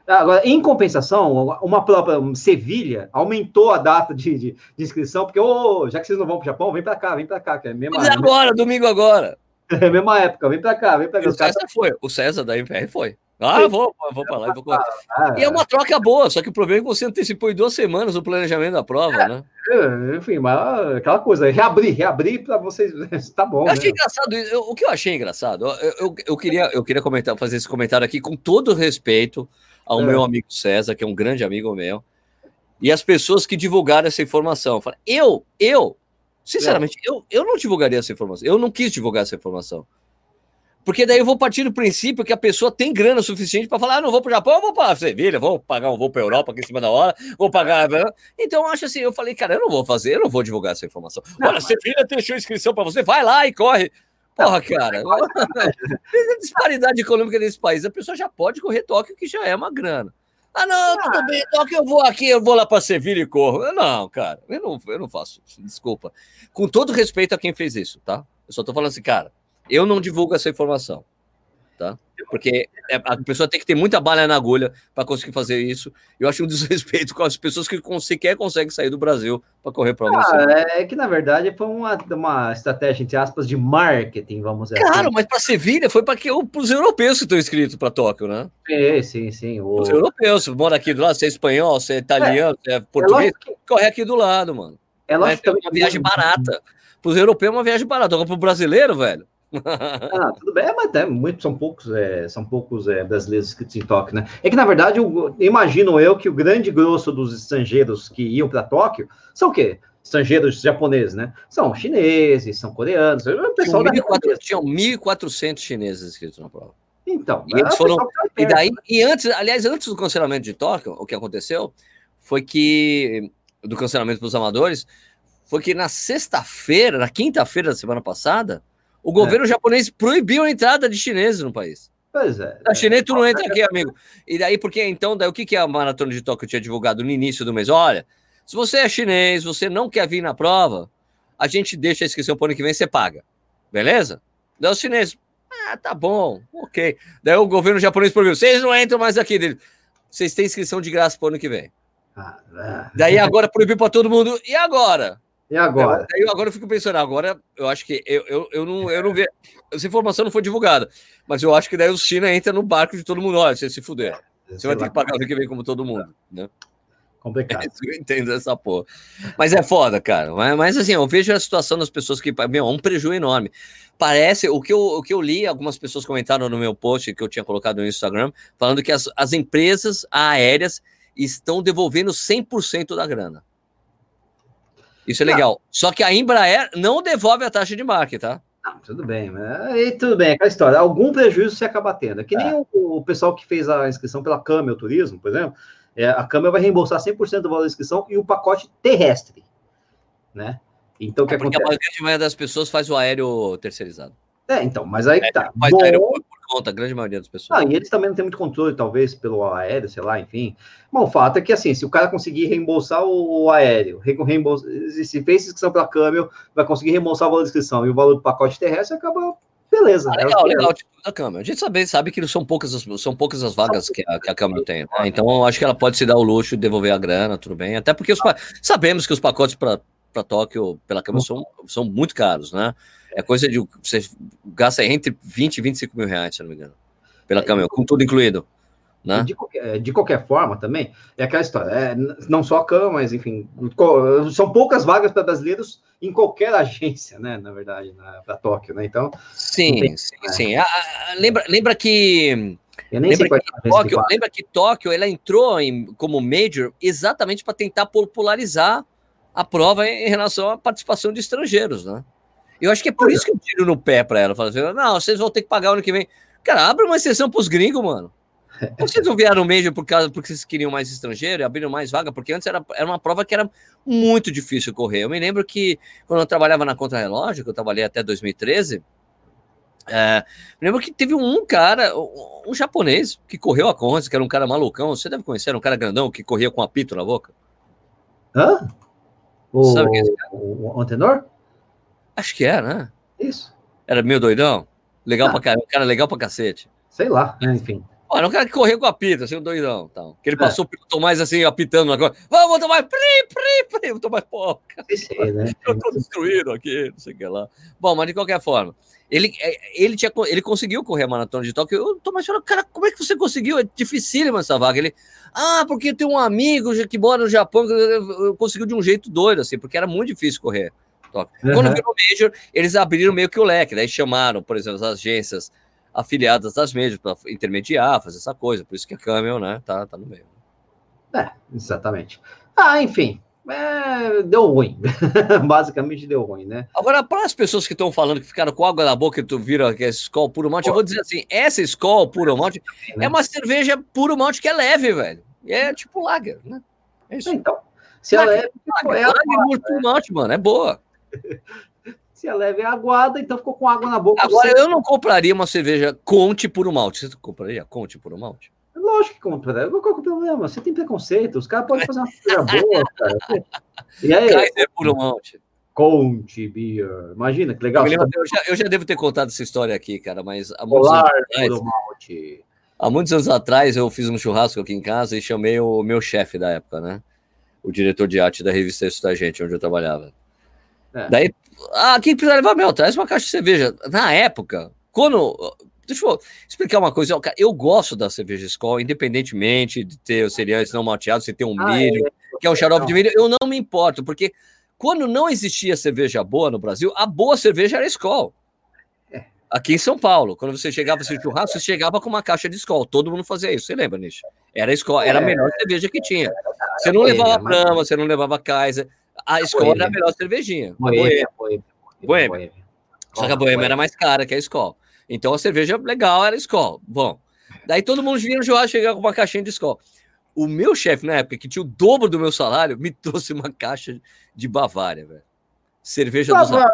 Agora, em compensação, uma própria Sevilha aumentou a data de, de, de inscrição, porque oh, já que vocês não vão para o Japão, vem para cá, vem para cá. Que é mesma, Mas agora, domingo agora. É a mesma época, vem para cá, vem para cá. O César foi, o César da MPR foi. Ah, vou, vou para lá. Vou... Ah, e é uma troca boa, só que o problema é que você antecipou em duas semamas o planejamento da prova, é, né? É, enfim, mas aquela coisa, reabrir, reabrir para vocês, tá bom. Eu achei né? engraçado, eu, o que eu achei engraçado, eu, eu, eu, queria, eu queria comentar, fazer esse comentário aqui com todo respeito ao é. meu amigo César, que é um grande amigo meu, e as pessoas que divulgaram essa informação. Eu, eu, sinceramente, é. eu, eu não divulgaria essa informação, eu não quis divulgar essa informação. Porque daí eu vou partir do princípio que a pessoa tem grana suficiente para falar: ah, não vou para o Japão, eu vou para Sevilha, vou pagar um voo para Europa aqui em cima da hora, vou pagar. Então, eu acho assim: eu falei, cara, eu não vou fazer, eu não vou divulgar essa informação. Não, Olha, mas... Sevilha deixou inscrição para você, vai lá e corre. Porra, cara, a disparidade econômica desse país, a pessoa já pode correr Tóquio, que já é uma grana. Ah, não, tudo ah. bem, Tóquio, eu vou aqui, eu vou lá para Sevilha e corro. Não, cara, eu não, eu não faço isso, desculpa. Com todo respeito a quem fez isso, tá? Eu só tô falando assim, cara, eu não divulgo essa informação, tá? Porque é, a pessoa tem que ter muita bala na agulha para conseguir fazer isso. Eu acho um desrespeito com as pessoas que sequer conseguem sair do Brasil para correr prova. Ah, é que na verdade foi uma, uma estratégia, entre aspas, de marketing, vamos dizer Claro, assim. mas para Sevilha foi para os europeus que estão inscritos para Tóquio, né? Sim, sim, sim. O... Os europeus, você mora aqui do lado, você é espanhol, você é italiano, é, você é português, é corre aqui do lado, mano. É, é uma viagem barata. Para os europeus é uma viagem barata. Agora para o brasileiro, velho. ah, tudo bem, mas é, muito, são poucos, é, são poucos é, brasileiros que se tocam, né? É que, na verdade, eu, imagino eu que o grande grosso dos estrangeiros que iam para Tóquio são o quê? Estrangeiros japoneses, né? São chineses, são coreanos, o pessoal tinham 1.400 chineses inscritos na prova. Então, e eles foram. E daí, e antes, aliás, antes do cancelamento de Tóquio, o que aconteceu foi que. Do cancelamento para os amadores, foi que na sexta-feira, na quinta-feira da semana passada, o governo é. japonês proibiu a entrada de chineses no país. Pois é. A chinês, tu não entra aqui, amigo. E daí, porque então, daí o que, que a Maratona de Tóquio tinha divulgado no início do mês? Olha, se você é chinês, você não quer vir na prova, a gente deixa a inscrição para o ano que vem, você paga. Beleza? Daí os chineses, ah, tá bom, ok. Daí o governo japonês proibiu, vocês não entram mais aqui. Dele. Vocês têm inscrição de graça para o ano que vem. Ah, ah. Daí agora proibiu para todo mundo. E agora? E agora? Daí agora eu fico pensando, agora eu acho que eu, eu, eu, não, eu não vejo. Essa informação não foi divulgada, mas eu acho que daí o China entra no barco de todo mundo. Olha, você se fuder. É, você vai ter que pagar o que vem como todo mundo. Né? Complicado. eu entendo essa porra. Mas é foda, cara. Mas, mas, assim, eu vejo a situação das pessoas que. Meu, é um prejuízo enorme. Parece. O que, eu, o que eu li, algumas pessoas comentaram no meu post que eu tinha colocado no Instagram, falando que as, as empresas aéreas estão devolvendo 100% da grana. Isso é legal. Só que a Embraer não devolve a taxa de marca, tá? Não, tudo bem, mas tudo bem, aquela história. Algum prejuízo você acaba tendo. É que nem é. o, o, pessoal que fez a inscrição pela Camel Turismo, por exemplo é, a Câmara vai reembolsar 100% do valor da inscrição e o pacote terrestre, né? Então, o que é acontece? a grande maioria das pessoas faz o aéreo terceirizado. É, então, mas aí que tá. Bom, conta, a grande maioria das pessoas. Ah, e eles também não têm muito controle, talvez, pelo aéreo, sei lá, enfim. Bom, o fato é que, assim, se o cara conseguir reembolsar o aéreo, reembolsar, se fez inscrição pela Câmara, vai conseguir reembolsar o valor da inscrição e o valor do pacote terrestre, acaba beleza. Ah, legal, legal, tipo, da Câmara. A gente sabe, sabe que são poucas, as, são poucas as vagas que a, que a Câmara tem. Né? Então, acho que ela pode se dar o luxo de devolver a grana, tudo bem. Até porque os, sabemos que os pacotes para Tóquio pela Câmara são, são muito caros, né? É coisa de. Você gasta entre 20 e 25 mil reais, se não me engano. Pela é, com tudo incluído. Né? De, qualquer, de qualquer forma, também, é aquela história. É, não só a Câmara, mas, enfim, são poucas vagas para brasileiros em qualquer agência, né? Na verdade, para Tóquio, né? Então. Sim, tem, sim, né? sim. Ah, ah, lembra, lembra que. lembra, que é Tóquio, lembra que Tóquio ela entrou em, como major exatamente para tentar popularizar a prova em relação à participação de estrangeiros, né? Eu acho que é por isso que eu tiro no pé para ela. Falo assim, não, vocês vão ter que pagar o ano que vem. Cara, abre uma exceção para os gringos, mano. Vocês não vieram mesmo por causa porque vocês queriam mais estrangeiro e abriram mais vaga? Porque antes era, era uma prova que era muito difícil correr. Eu me lembro que quando eu trabalhava na Contra-Relógio, que eu trabalhei até 2013, é, me lembro que teve um cara, um, um japonês, que correu a Conrads, que era um cara malucão. Você deve conhecer, era um cara grandão que corria com apito na boca. Hã? O, Sabe quem é esse cara? O, o Antenor? Acho que é, né? Isso. Era meio doidão? Legal ah. pra caramba, cara legal pra cacete. Sei lá, enfim. Olha, um cara que correu com a pita, assim, um doidão. Tal. Que ele é. passou é. o Tomás assim, apitando agora. Vamos, Tomás, pri, pri, pri. O Tomás, pô, cara, né? eu tô destruído aqui, não sei o que lá. Bom, mas de qualquer forma, ele, é, ele, tinha, ele conseguiu correr a maratona de Tóquio. O Tomás falou, cara, como é que você conseguiu? É dificílimo essa vaga. Ele, ah, porque tem um amigo que mora no Japão que conseguiu de um jeito doido, assim, porque era muito difícil correr. Tóquio. Uhum. Quando virou Major, eles abriram meio que o leque, daí chamaram, por exemplo, as agências afiliadas das médias para intermediar, fazer essa coisa. Por isso que a Camel, né, tá, tá no meio. É, exatamente. Ah, enfim, é, deu ruim. Basicamente deu ruim, né? Agora, para as pessoas que estão falando que ficaram com água na boca e tu vira que é Skol puro malte, eu vou dizer assim: essa Skol puro malte é uma cerveja puro malte que é leve, velho. É tipo lager, né? É isso. Então, se ela é. Lager, é lager puro malte, mano, é boa. Se a leve é aguada, então ficou com água na boca. Agora, eu não compraria uma cerveja Conte por malte. Você compraria Conte por malte? Lógico que compra. Qual é o problema? Você tem preconceito. Os caras podem fazer uma cerveja boa, cara. E aí? Kaiser por malte. Conte Beer. Imagina, que legal. Eu, lembro, eu, já, eu, já, devo ter contado essa história aqui, cara, mas há muitos, anos atrás, há muitos anos atrás eu fiz um churrasco aqui em casa e chamei o meu chefe da época, né? O diretor de arte da revista Isso da Gente, onde eu trabalhava. É. Daí, ah, quem precisa levar mel? Traz uma caixa de cerveja. Na época, quando. Deixa eu explicar uma coisa. Eu gosto da cerveja Skol, independentemente de ter os cereais não malteados, se tem um ah, milho, é. que é um xarope de milho, eu não me importo, porque quando não existia cerveja boa no Brasil, a boa cerveja era Skol. É. Aqui em São Paulo, quando você chegava esse churrasco, você chegava com uma caixa de Skol. Todo mundo fazia isso. Você lembra, Nish? Era Skol, era a melhor cerveja que tinha. Você não levava Brahma, você não levava Kaiser. A escola era a melhor cervejinha. Boêmia, Boêmia. Boêmia. Só que a Boêmia era mais cara que a escola. Então a cerveja legal era Skol. Bom, daí todo mundo vinha no churrasco chegar com uma caixinha de Skol. O meu chefe, na época, que tinha o dobro do meu salário, me trouxe uma caixa de Bavária, velho. Cerveja Bavária,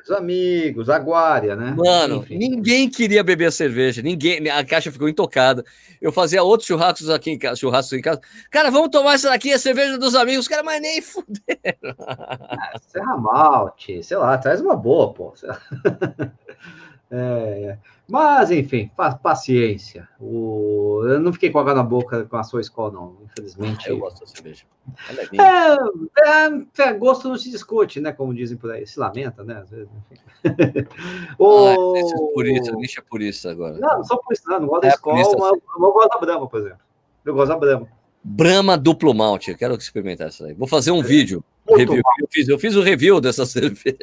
dos amigos, Aguária, né? Mano, Enfim. ninguém queria beber a cerveja, ninguém, a caixa ficou intocada. Eu fazia outros churrascos aqui em casa, churrascos em casa. Cara, vamos tomar essa daqui, a cerveja dos amigos. Cara, mas nem fuderam. Ah, Serra Malte, sei lá, traz uma boa, pô. É, é. Mas, enfim, paciência. O... Eu não fiquei com água na boca com a sua escola, não, infelizmente. Ah, eu gosto da cerveja. É, é, é, gosto não se discute, né? Como dizem por aí, se lamenta, né? Às vezes, o... ah, é por isso, deixa por isso agora. Não, não só por isso, não. Não gosto da é, escola, mas eu gosto da Brahma, por exemplo. Eu gosto da Brahma. Brahma duplo malte, eu quero experimentar isso aí. Vou fazer um é. vídeo. Review. Eu, fiz, eu fiz o review dessa cerveja.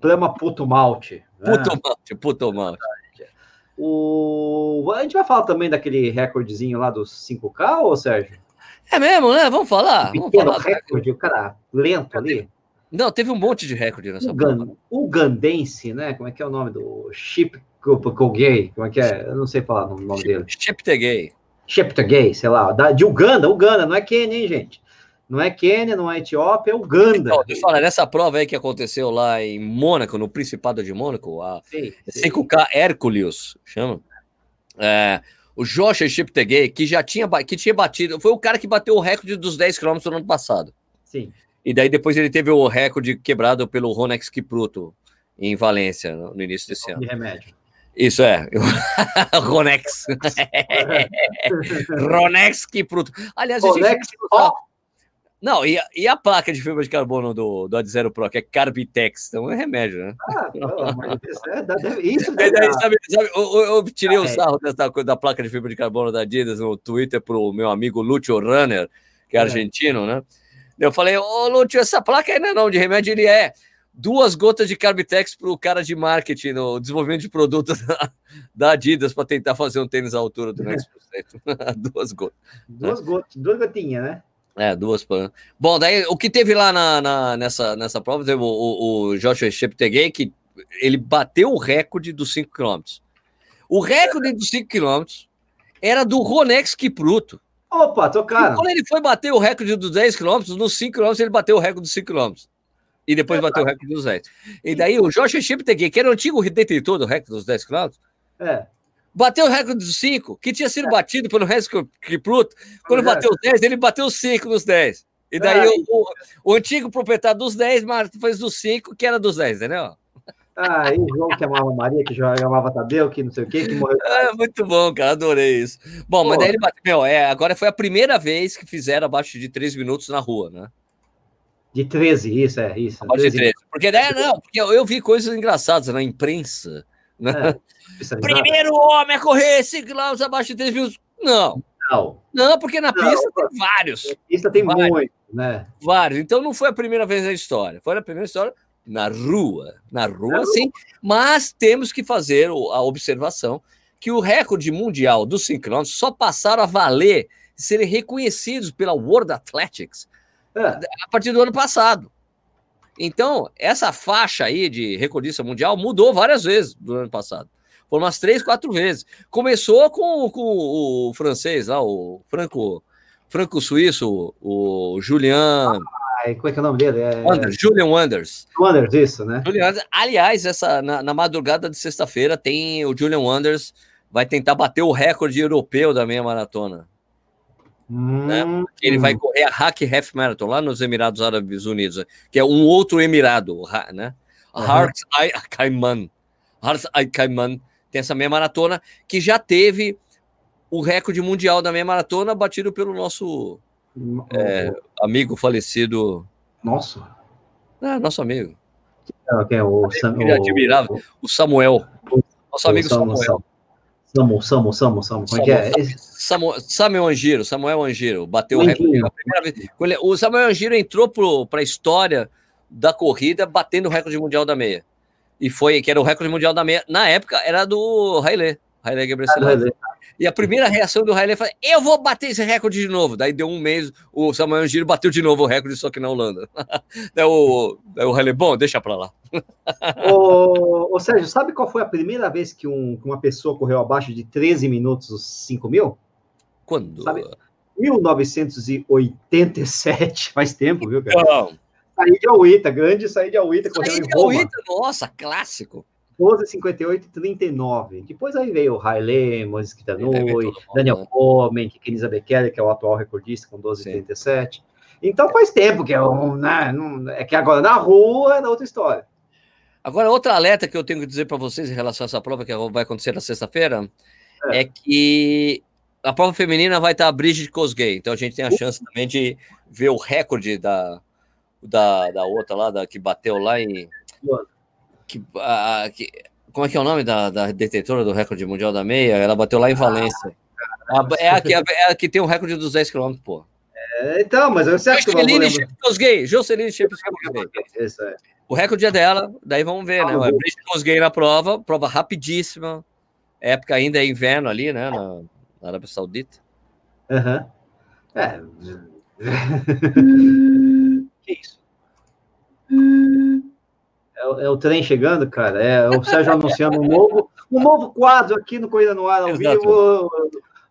Brahma puto malte. Né? Puto malte, puto malte. O... A gente vai falar também daquele recordezinho lá dos 5K, ou Sérgio? É mesmo, né? Vamos falar. Um vamos falar recorde, o cara lento ali. Não, teve um monte de recorde nessa o, Gan, o Gandense, né? Como é que é o nome do Chip Kogay? Como é que é? Eu não sei falar o nome Chip, dele. Cheptegei. Cheptegei, sei lá. Da, de Uganda, Uganda, não é Quênia, hein, gente? Não é Quênia, não é Etiópia, é Uganda. Então, deixa eu falar, nessa prova aí que aconteceu lá em Mônaco, no Principado de Mônaco, a sim, sim. 5K Hércules, chama. É, o Joshua Cheptegei, que já tinha, que tinha batido, foi o cara que bateu o recorde dos 10 km no ano passado. Sim. E daí depois ele teve o recorde quebrado pelo Ronex Kipruto em Valência, no, início desse ano. De remédio. Isso é. Ronex. Ronex Kipruto. Aliás, Ronex, a gente... Oh. Não, e a, e a, placa de fibra de carbono do, do Ad Zero Pro, que é Carbitex, então é remédio, né? Ah, não, mas isso, é, deve, isso deve daí, sabe, sabe, eu, eu, tirei ah, o é. sarro dessa, da placa de fibra de carbono da Adidas no Twitter pro meu amigo Lúcio Runner, que é, é. argentino, né? Eu falei, ô Lúcio, essa placa não é não de remédio, ele é duas gotas de Carbitex para o cara de marketing no desenvolvimento de produto da, da Adidas para tentar fazer um tênis à altura do Next duas gotas. Duas gotas, duas gotinhas, né? É, duas. Bom, daí o que teve lá na, na nessa, nessa prova, teve o, o, o Joshua Cheptegei, que ele bateu o recorde dos 5 km. O recorde dos 5 km era do Ronex Kipruto. Opa, tô cara. E quando ele foi bater o recorde dos 10 km, nos 5 km ele bateu o recorde dos 5 km. E depois é, bateu o recorde dos 10. E daí o Joshua Cheptegei, que era o antigo detentor do recorde dos 10 km, é bateu o recorde dos 5, que tinha sido é. batido pelo Rescue Kipruto. Quando é. bateu os 10, ele bateu os 5 nos 10. E daí é. o, o, antigo proprietário dos 10 fez dos 5, que era dos 10, entendeu? Ah, e o João que amava Maria, que já amava Tadeu, que não sei o quê, que morreu. É, muito bom, cara, adorei isso. Bom, Pô. mas daí ele bateu. Meu, é, agora foi a primeira vez que fizeram abaixo de 3 minutos na rua, né? De 13, isso, é, isso. Abaixo 13. de 13. Porque daí, não, porque eu, eu vi coisas engraçadas na imprensa né? É, Primeiro homem a correr 5 km abaixo de 3 minutos. Não. Não. Não, porque na não, pista tem vários. Na pista tem vários, muito, né? Vários. Então não foi a primeira vez na história. Foi a primeira história na rua. Na rua, na sim. Rua. Mas temos que fazer a observação que o recorde mundial dos 5 km só passaram a valer serem reconhecidos pela World Athletics é. a partir do ano passado. Então, essa faixa aí de recordista mundial mudou várias vezes do ano passado. Foram umas três, quatro vezes. Começou com, com o francês lá, o franco, franco suíço, o Julian. Ah, como é que é o nome dele? É... Wonders, Julian Wonders. Wonders, isso, né? Julian Aliás, essa, na, na madrugada de sexta-feira tem o Julian Wonders vai tentar bater o recorde europeu da meia maratona. Né? Hum, ele vai correr a Hack Half Marathon lá nos Emirados Árabes Unidos, que é um outro emirado, né? Uhum. Hearts Al Al tem essa meia maratona que já teve o recorde mundial da meia maratona batido pelo nosso é, amigo falecido. Nosso? É, nosso amigo. É, o, Sam, ele admirava, o, o Samuel. Nosso amigo Samuel. Samuel. Samu, Samu, Samu, Samu, como é que é? Samu, Samuel Angiro, Samuel Angiro, bateu o recorde pela primeira vez. O Samuel Angiro entrou para a história da corrida batendo o recorde mundial da meia. E foi, que era o recorde mundial da meia. Na época era do Haile. Haile Gebrselassie. E a primeira reação do Haile foi: eu vou bater esse recorde de novo. Daí deu um mês, o Samuel Giro bateu de novo o recorde, só que na Holanda. daí o, daí o Haile, bom, deixa pra lá. ô, ô, Sérgio, sabe qual foi a primeira vez que um, uma pessoa correu abaixo de 13 minutos os 5 mil? Quando? Sabe? 1987, faz tempo, viu, cara? Então, saí de Auita, grande saí de Auita. Saí de Auita, nossa, clássico. 12, 58 39. Depois aí veio o Haile, Moisés Kitanui, Daniel né? Comen, Kenisa Bekele, que é o atual recordista com 12, 37. Então faz tempo que é um, né, é que agora na rua é outra história. Agora, outra alerta que eu tenho que dizer para vocês em relação a essa prova que vai acontecer na sexta-feira é. é. que a prova feminina vai estar a Bridget Kosgei, então a gente tem a chance também de ver o recorde da, da, da outra lá, da, que bateu lá em. Que, a, que, como é que é o nome da, da detetora do recorde mundial da meia? Ela bateu lá em Valência. Ah, é, a, que, é a que tem o recorde dos 10 km, pô. É, então, mas eu sei que Chepkosgei. Isso é. O recorde é dela, daí vamos ver, ah, né? O Brice Kosgei na prova, prova rapidíssima. Época ainda é inverno ali, né? Na, na Arábia Saudita. Aham. Uhum. É. É, é, o trem chegando, cara. É o Sérgio anunciando um novo, um novo quadro aqui no Corrida no Ar ao Exato. vivo.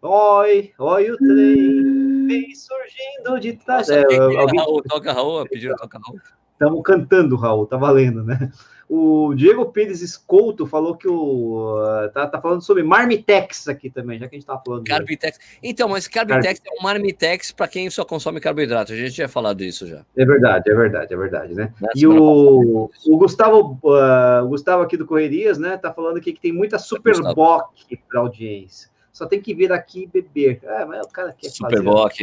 Oi, oi o trem vem surgindo de trás. Nossa, é, alguém... Raul, toca Raul, pediram toca Raul. Estamos cantando, Raul, tá valendo, né? O Diego Pires Escolto falou que o. Uh, tá, tá falando sobre Marmitex aqui também, já que a gente tá falando. Carbitex. Então, mas Carbitex Carb... é um Marmitex para quem só consome carboidrato. A gente já falado isso já. É verdade, é verdade, é verdade, né? Nessa e o, o Gustavo, uh, Gustavo aqui do Correrias, né, tá falando aqui que tem muita Superboc para audiência só tem que vir aqui e beber. Ah, mas o cara quer Superboc.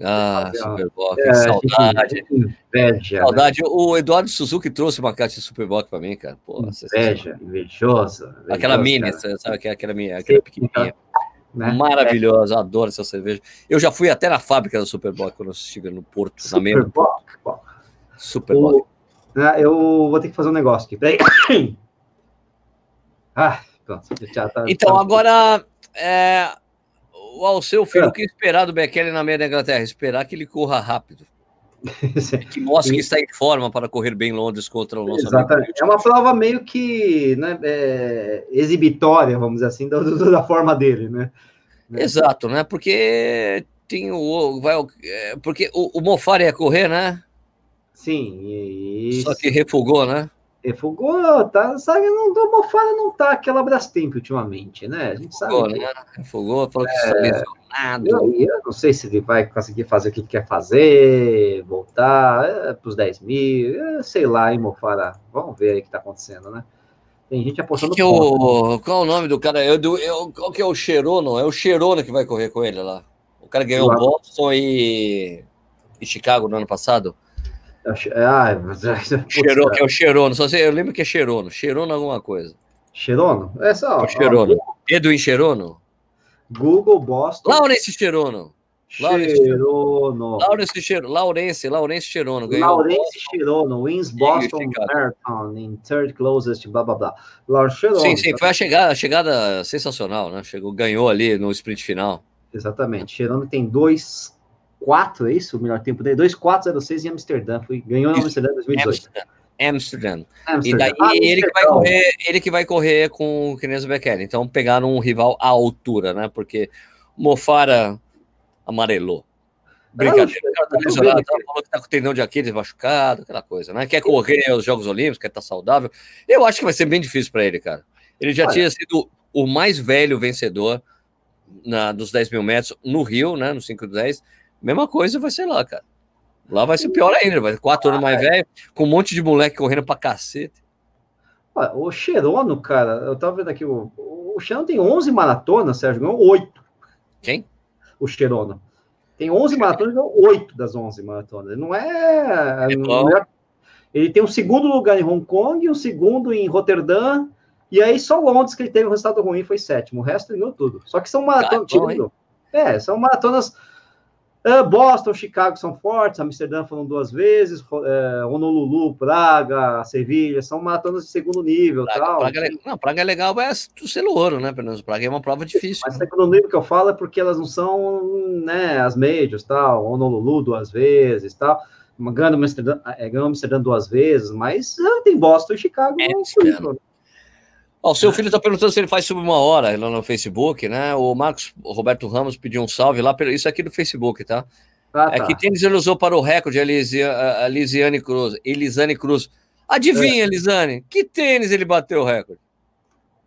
Ah, Superboc. É, saudade. Inveja. Saudade. Né? O Eduardo Suzuki trouxe uma caixa de Superboc para mim, cara. Pô, inveja, invejosa. Aquela mini, cara. sabe? Aquela, minha, aquela pequenininha. Né? Maravilhosa, é. adoro essa cerveja. Eu já fui até na fábrica da Superboc quando eu estive no Porto, Superboc. na Superboc. Né, eu vou ter que fazer um negócio aqui. Peraí. Ah, pronto. Tá, então, agora é, o seu filho, é. o que esperar do Bekele na meia da Inglaterra? Esperar que ele corra rápido. que mostre que está em forma para correr bem Londres contra o nosso Exatamente. É uma prova meio que né, é, exibitória, vamos dizer assim, da, da forma dele, né? Exato, né? Porque tem o. Vai, é, porque o, o Mofara ia correr, né? Sim. E... Só que refugou, né? Refugou, tá, sabe, não, o Mofara não tá aquela Brastemp ultimamente, né? A gente sabe. Que... né? Refugou, falou que é, lesionado. Eu, eu, não sei se ele vai conseguir fazer o que quer fazer, voltar é, para os 10 mil, é, sei lá, hein, Mofara. Vamos ver aí o que tá acontecendo, né? Tem gente apostando. Que que o? Qual é o nome do cara? Eu, eu, qual que é o Cherono? É o Cherono que vai correr com ele lá. O cara ganhou o Boston e, e Chicago no ano passado. Ah, Cheiro, que é o Cherono, só sei, eu lembro que é Cherono, Cherono alguma coisa. Cherono? É só. É Cherono. Edwin Cherono? Google Boston. Laurence Cherono. Cherono. Laurence Cherono. Laurence, Laurence Cherono. Laurence Cherono wins Boston Marathon in third closest, blá blá blá. Laurence Cherono. Sim, sim, foi a chegada, a chegada sensacional, né? Chegou, ganhou ali no sprint final. Exatamente. Cherono tem dois 4, é isso? O melhor tempo dele? 2,406 em Amsterdã. Foi, ganhou em Amsterdã em 2018. Amsterdã. Amsterdã. E daí ah, ele, que vai correr, ele que vai correr com o Kenenzo Bekele. Então pegaram um rival à altura, né? Porque Mofara amarelou. Brincadeira, cara tá lesionado, tá, falou que tá com o tendão de Aquiles machucado, aquela coisa, né? Quer correr os Jogos Olímpicos, quer estar tá saudável. Eu acho que vai ser bem difícil para ele, cara. Ele já Olha. tinha sido o mais velho vencedor na, dos 10 mil metros no Rio, né? No 5 10 Mesma coisa vai ser lá, cara. Lá vai ser pior ainda, vai ser quatro ah, anos mais é. velho, com um monte de moleque correndo pra cacete. O Cherono, cara, eu tava vendo aqui, o, o Cherono tem 11 maratonas, Sérgio, ganhou 8. Quem? O Cherono. Tem 11 maratonas, ganhou 8 das 11 maratonas. Não é, é não é... Ele tem um segundo lugar em Hong Kong, um segundo em Roterdã, e aí só Londres que ele teve um resultado ruim foi sétimo. O resto ele ganhou tudo. Só que são maratonas. é, são maratonas Boston, Chicago são fortes, Amsterdã foram duas vezes, uh, Honolulu, Praga, Sevilha, são maratonas de segundo nível. Praga, tal. Praga, é, não, Praga é legal, é o selo ouro, né? Pelo menos Praga é uma prova difícil. Mas segundo nível que eu falo é porque elas não são né, as majors, tal, Honolulu duas vezes, tal. Ganhando Amsterdã, é, ganhou Amsterdã duas vezes, mas uh, tem Boston e Chicago. É, o seu filho está perguntando se ele faz sub uma hora lá no Facebook, né? O Marcos Roberto Ramos pediu um salve lá, isso aqui do Facebook, tá? Ah, é tá. É que tênis ele usou para o recorde, a, a Lisiane Cruz. Elisane Cruz. Adivinha, é. Elisane, que tênis ele bateu o recorde?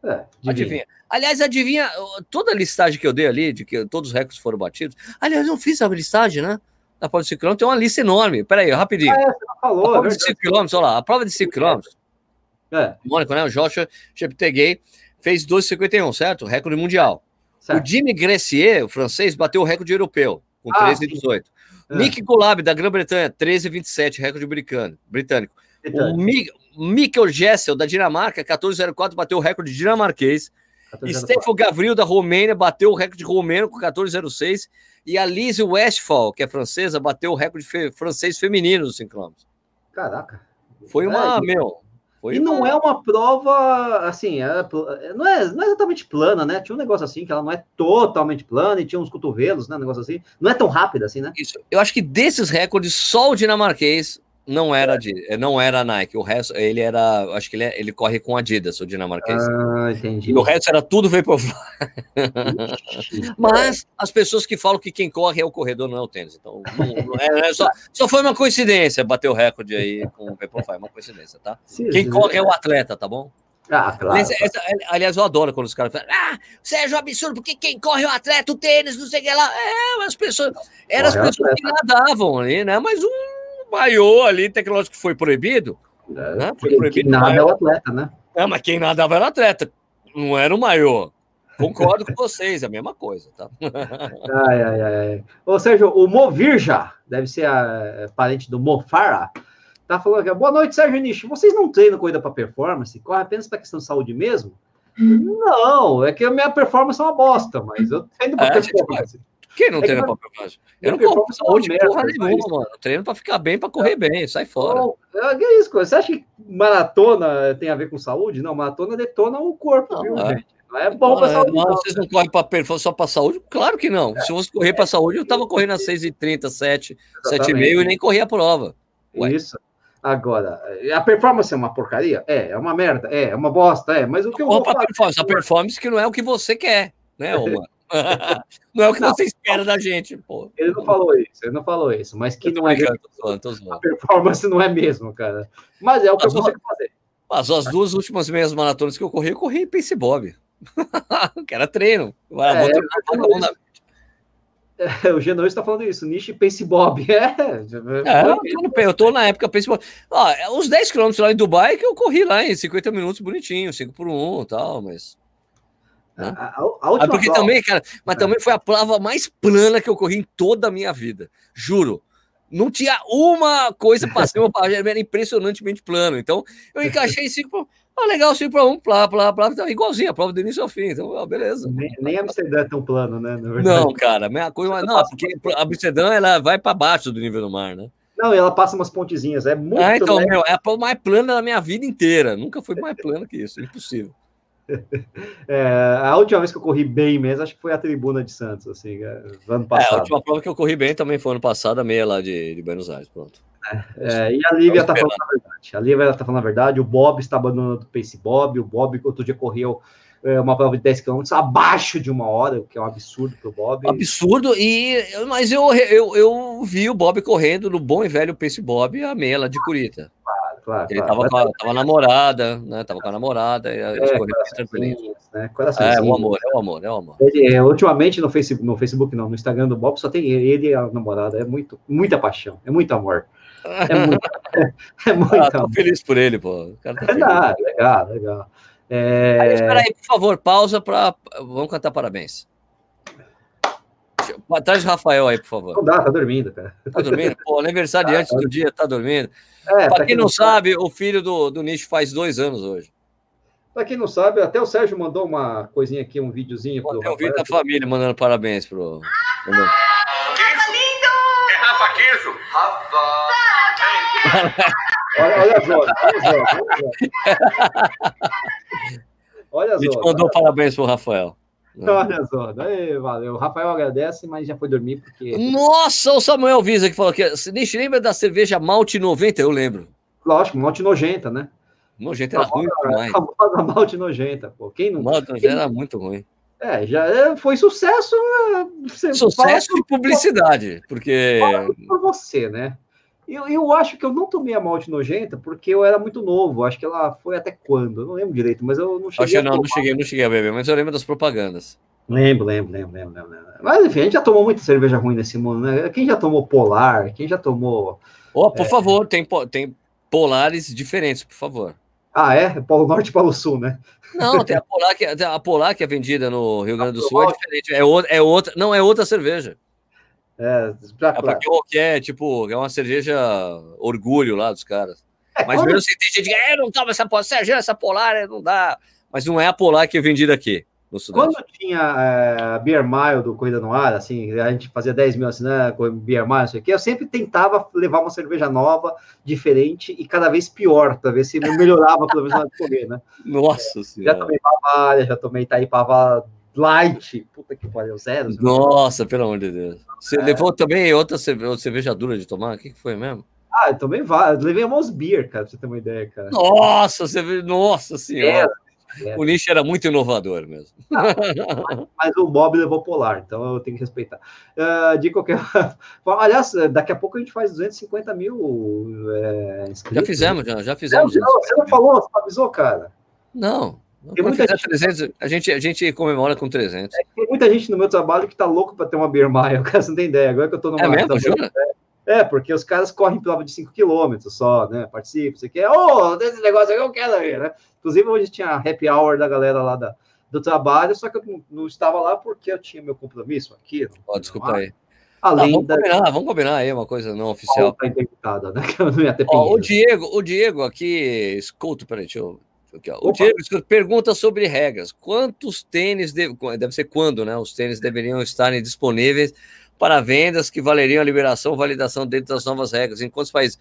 É, adivinha. adivinha. Aliás, adivinha, toda a listagem que eu dei ali, de que todos os recordes foram batidos. Aliás, eu não fiz a listagem, né? Na prova de 5 km tem uma lista enorme. Peraí, rapidinho. Ah, é, você falou, a prova é de 5 km, olha lá, a prova de 5 km é. Mônaco, né? O Joshua Cheptegei fez 12,51, certo? Recorde mundial. Certo. O Jimmy Gressier, o francês, bateu o recorde europeu, com ah, 13,18. É. Nick Gulab, da Grã-Bretanha, 13,27, recorde britânico. britânico. O Mi Mikkel Gessel, da Dinamarca, 14,04, bateu o recorde dinamarquês. Stefan Gavril, da Romênia, bateu o recorde romeno com 14,06. E a Lise Westphal, que é francesa, bateu o recorde fe francês feminino dos 5 km. Caraca. Foi uma, é, meu, foi e não é uma prova, assim, é, não, é, não é exatamente plana, né? Tinha um negócio assim, que ela não é totalmente plana e tinha uns cotovelos, né? Um negócio assim. Não é tão rápida assim, né? Isso. Eu acho que desses recordes, só o dinamarquês não era de, não era Nike. O resto, ele era, acho que ele, é, ele corre com Adidas, o dinamarquês. Ah, entendi. E o resto era tudo Vaporfly. Mas as pessoas que falam que quem corre é o corredor, não é o tênis. Então, não, não é, é só, só foi uma coincidência bater o recorde aí com o Vaporfly, uma coincidência, tá? Sim, quem corre é o atleta, tá bom? Ah, claro. Essa, essa, aliás, eu adoro quando os caras falam, ah, Sérgio, absurdo, porque quem corre é o atleta, o tênis, não sei o que lá. É, as pessoas, eram as pessoas que nadavam ali, né? Mas um maiô ali tecnológico que foi proibido. É, né? Foi proibido. Quem nada é o atleta, né? É, mas quem nadava era o atleta, não era o maiô. Concordo com vocês, é a mesma coisa, tá? ai, ai, ai. Ou seja, o Movirja, deve ser a, é, parente do Mofara, tá falando aqui, boa noite, Sérgio Nishi, vocês não treinam corrida para performance? Corre apenas para questão de saúde mesmo? Hum. Não, é que a minha performance é uma bosta, mas eu treino para é, performance. Quem não é treina pra performance? Eu não corro saúde porra nenhuma, mano. Eu treino pra ficar bem, pra correr bem, sai fora. Não, é isso, você acha que maratona tem a ver com saúde? Não, maratona detona o corpo, não, viu, é. gente? Não é bom para saúde. Não, não, vocês não correm para performance só para saúde? Claro que não. É. Se fosse correr para saúde, eu tava correndo às 6h30, 7, 7h30 e nem corria a prova. Ué. Isso. Agora, a performance é uma porcaria? É, é uma merda, é, é uma bosta, é, mas o que eu vou falar... Performance, a performance que não é o que você quer, né, Romano? não é o que não, você espera da gente, pô. Ele não falou isso, ele não falou isso, mas que não é a performance não é mesmo, cara. Mas é o que eu consigo fazer. Mas as duas últimas meias maratonas que eu corri, eu corri em Pace Bob. que era treino. É, é, o Genô está falando isso, Niche Pace Bob. É, é eu, tô, na época Pace Bob. Ó, os 10 km lá em Dubai que eu corri lá em 50 minutos bonitinho, 5 por 1 e tal, mas né? A, a, ah, porque prova... também, cara, mas é. também foi a prova mais plana que eu corri em toda a minha vida. Juro. Não tinha uma coisa para cima, era impressionantemente plano. Então, eu encaixei cinco. Ah, legal, 5 para 1, plá, plá, plá, então, igualzinho, a prova do início ao fim. Então, ah, beleza. Nem, nem Amsterdã é tão plano, né? Não, cara, a mesma coisa, mas não, porque a Amsterdã ela vai para baixo do nível do mar, né? Não, ela passa umas pontezinhas, é muito. Ah, então, meu, é a prova mais plana da minha vida inteira. Nunca foi mais plana que isso, impossível. É, a última vez que eu corri bem mesmo, acho que foi a tribuna de Santos, assim, é, ano passado. É, a última prova que eu corri bem também foi ano passado, a meia lá de, de Buenos Aires, pronto. É, é e a Lívia está falando a verdade. A Lívia está falando a verdade, o Bob está abandonando o Pace Bob, o Bob outro dia correu é, uma prova de 10 km abaixo de uma hora, o que é um absurdo para o Bob. Absurdo, e, mas eu, eu, eu vi o Bob correndo no bom e velho Pace Bob, a meia lá de Curita claro. Ele claro. tava, com a, tava namorada, né? Tava com a namorada, e a é, tranquilinho. Né? É, o amor, é o amor, é o amor. Ele, é, ultimamente no Facebook, no Facebook, não, no Instagram do Bob, só tem ele e a namorada. É muito, muita paixão, é muito amor. É muito, é, é muito ah, amor. feliz por ele, pô. Tá legal, legal, legal. É... Aí, espera aí, por favor, pausa para. Vamos cantar parabéns. Traz o Rafael aí, por favor. Não dá, tá dormindo, cara. Tá dormindo? Pô, aniversariante ah, tá. do dia, tá dormindo. É, pra quem não sabe, o filho do, do Nicho faz dois anos hoje. Pra quem não sabe, até o Sérgio mandou uma coisinha aqui, um videozinho. Pô, tem um vídeo da família mandando parabéns pro. Ah, lindo! olha, olha a zona, olha a zona. Olha a zona. A gente mandou parabéns pro Rafael. Olha só, daí, valeu. O Rafael agradece, mas já foi dormir porque. Nossa, o Samuel Visa que falou que. Você lembra da cerveja Malte 90? Eu lembro. Lógico, Malte nojenta, né? Nojenta era ruim demais. A famosa Malte nojenta, pô. Quem não. Malte nojenta era muito ruim. É, já é, foi sucesso. Né? Sucesso de publicidade, porque. Por você, né? Eu, eu acho que eu não tomei a malte nojenta porque eu era muito novo. Acho que ela foi até quando? Eu não lembro direito, mas eu não cheguei. Acho que não, não cheguei, não cheguei a beber, mas eu lembro das propagandas. Lembro, lembro, lembro, lembro, lembro. Mas enfim, a gente já tomou muita cerveja ruim nesse mundo, né? Quem já tomou Polar? Quem já tomou. Oh, por é... favor, tem, tem polares diferentes, por favor. Ah, é? Polo Norte e Polo Sul, né? Não, tem a Polar que, a Polar que é vendida no Rio Grande do Sul, é diferente. É, outra, é outra, não, é outra cerveja. É, pra, é porque é tipo, é uma cerveja orgulho lá dos caras. É, Mas mesmo assim, tem gente que é, não toma essa cerveja, essa polar, não dá. Mas não é a polar que é vendida aqui. No Quando tinha é, a Beer Mile do Corrida no Ar, assim, a gente fazia 10 mil assinantes com Beer Mile, isso aqui, eu sempre tentava levar uma cerveja nova, diferente e cada vez pior, para ver se melhorava pelo menos na de comer, né? Nossa Senhora. Já tomei Bavária, já tomei Itaipava Light, puta que pariu, zero. Nossa, pelo amor de Deus. Você é. levou também outra cerveja dura de tomar? O que, que foi mesmo? Ah, eu tomei várias. Levei a Mosbeer, cara, pra você ter uma ideia, cara. Nossa, você Nossa senhora. É, é. O nicho era muito inovador mesmo. Ah, mas o Bob levou polar, então eu tenho que respeitar. Uh, de qualquer Aliás, daqui a pouco a gente faz 250 mil é, inscritos. Já fizemos, já, já fizemos. Não, você não falou, você avisou, cara? Não. Tem muita gente... 300, a, gente, a gente comemora com 300. É, tem muita gente no meu trabalho que tá louco para ter uma Beer Mile, cara, você não tem ideia. Agora que eu tô no É mesmo, jura? É, porque os caras correm prova de 5 km só, né? Participa, você quer, ô, oh, desse negócio aí eu quero ver, né? Inclusive, hoje tinha happy hour da galera lá da, do trabalho, só que eu não, estava lá porque eu tinha meu compromisso aqui. Oh, desculpa aí. Além ah, vamos, da... combinar, vamos combinar aí uma coisa não oficial. Tá né? oh, o Diego, o Diego aqui, escuta, peraí, deixa eu Aqui, o Diego pergunta sobre regras. Quantos tênis, deve, deve ser quando, né? Os tênis deveriam estarem disponíveis para vendas que valeriam a liberação validação dentro das novas regras? Em quantos países?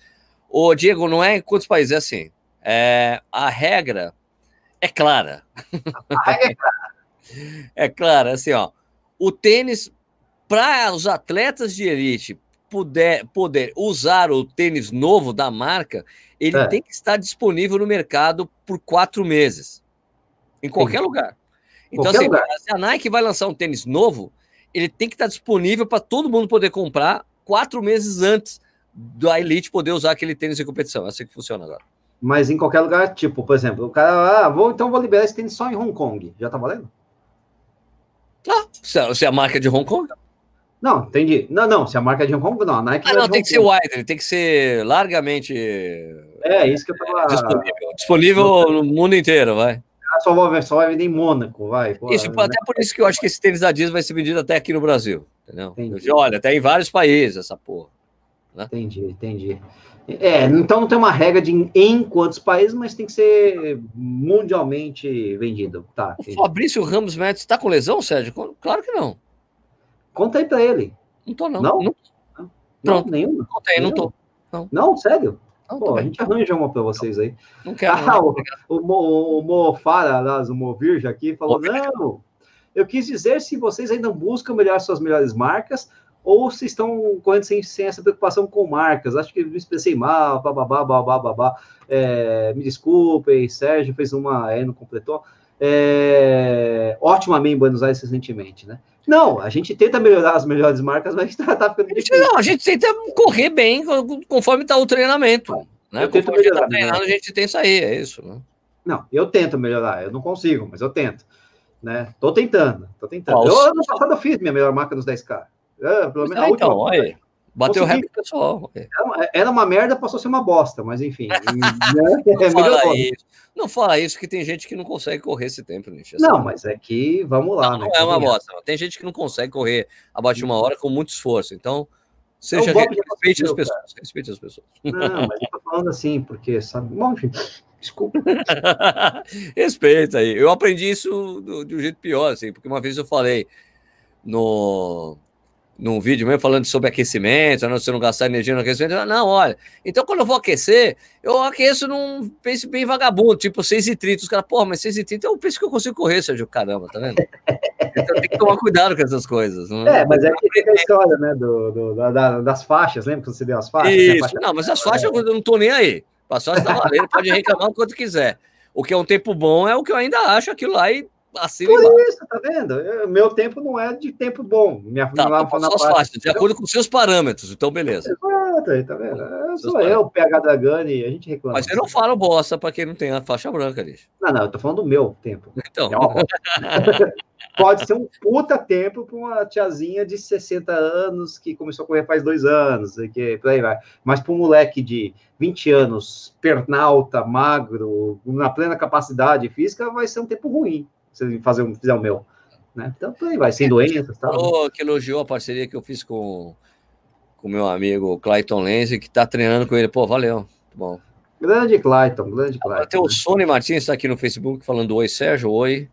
O Diego, não é em quantos países, é assim. É, a regra é clara. A regra é clara. é clara, assim, ó. O tênis, para os atletas de elite puder, poder usar o tênis novo da marca, ele é. tem que estar disponível no mercado por quatro meses, em qualquer Sim. lugar. Então, qualquer assim, lugar. se a Nike vai lançar um tênis novo, ele tem que estar disponível para todo mundo poder comprar quatro meses antes da Elite poder usar aquele tênis de competição. É assim que funciona agora. Mas em qualquer lugar, tipo, por exemplo, o cara, ah, vou, então vou liberar esse tênis só em Hong Kong. Já tá valendo? Ah, se é a marca de Hong Kong. Não, entendi. Não, não, se a marca é de Hong Kong, não. A Nike ah, não, tem que ser wide, ele tem que ser largamente. É, isso que eu tava. Disponível, disponível no mundo inteiro, vai. Ah, só vai, só vai vender em Mônaco, vai. Pô, isso, né? até por isso que eu acho que esse tênis da Disney vai ser vendido até aqui no Brasil, entendeu? Entendi. Olha, até em vários países essa porra. Né? Entendi, entendi. É, então não tem uma regra de em quantos países, mas tem que ser mundialmente vendido. Tá, o Fabrício Ramos Médici está com lesão, Sérgio? Claro que não. Conta aí pra ele. Não tô, não. Não? Não, não, nenhuma? Conta aí, não tô. Não, não sério? Pô, a gente arranja uma para vocês aí. Não quero. Ah, o, o, Mo, o Mo Fara, o Mo Virge aqui, falou: não, eu quis dizer se vocês ainda buscam melhorar suas melhores marcas ou se estão correndo sem, sem essa preocupação com marcas. Acho que me expressei mal, bababá, babá, babá. É, me desculpem, Sérgio fez uma, aí não completou. É, ótimamente em Buenos Aires recentemente, né? Não, a gente tenta melhorar as melhores marcas, mas está tá ficando difícil. Não, a gente tenta correr bem conforme está o treinamento. Né? Eu tento melhorar, a, tá treinando, a gente tem isso aí, é isso. Né? Não, eu tento melhorar, eu não consigo, mas eu tento. Né? Tô tentando, tô tentando. eu, ano passado eu fiz minha melhor marca nos 10K. Eu, pelo menos, é, então, olha. Bateu o recorde pessoal. Era uma, era uma, merda, passou a ser uma bosta, mas enfim. né? não, é fala isso. não fala isso, que tem gente que não consegue correr esse tempo, Nietzsche. Não, mas é que, vamos lá. Não, né? não é uma bosta. Tem gente que não consegue correr abaixo de uma hora com muito esforço. Então, seja gente, respeite as pessoas. Cara. Respeite as pessoas. Não, mas eu tô falando assim, porque, sabe, bom, enfim, desculpa. Respeita aí. Eu aprendi isso do, de um jeito pior, assim, porque uma vez eu falei no num vídeo mesmo falando sobre aquecimento, não você não gastar energia no aquecimento. Não, olha, então quando eu vou aquecer, eu aqueço num pace bem vagabundo, tipo 6,30. Os caras, porra, mas 6,30 é o pace que eu consigo correr, Sérgio. Caramba, tá vendo? Então tem que tomar cuidado com essas coisas. Não é, mas é que fica a história, né, do, do da, das faixas, lembra que você deu as faixas? Isso, faixa... não, mas as faixas eu não tô nem aí. Passou essa valendo, pode reclamar o quanto quiser. O que é um tempo bom é o que eu ainda acho aquilo lá e Acima Por isso, tá vendo? Eu, meu tempo não é de tempo bom. Minha tá, lá, tá, na suas faixas, de acordo com seus parâmetros, então beleza. Exato, tá vendo? Eu sou eu, PH Dragani, a gente reclama. Mas eu não falo bosta para quem não tem a faixa branca, lixo. Não, não, eu tô falando do meu tempo. Então. Pode ser um puta tempo para uma tiazinha de 60 anos que começou a correr faz dois anos, que por aí vai. Mas para um moleque de 20 anos, pernalta, magro, na plena capacidade física, vai ser um tempo ruim se fazer um, fizer o meu. Né? Então, aí vai, sem doenças tal. Falou que elogiou a parceria que eu fiz com o meu amigo Clayton Lenz, que está treinando com ele. Pô, valeu. Bom. Grande Clayton, grande Clayton. Tem o né? Sony Martins está aqui no Facebook falando oi, Sérgio, oi.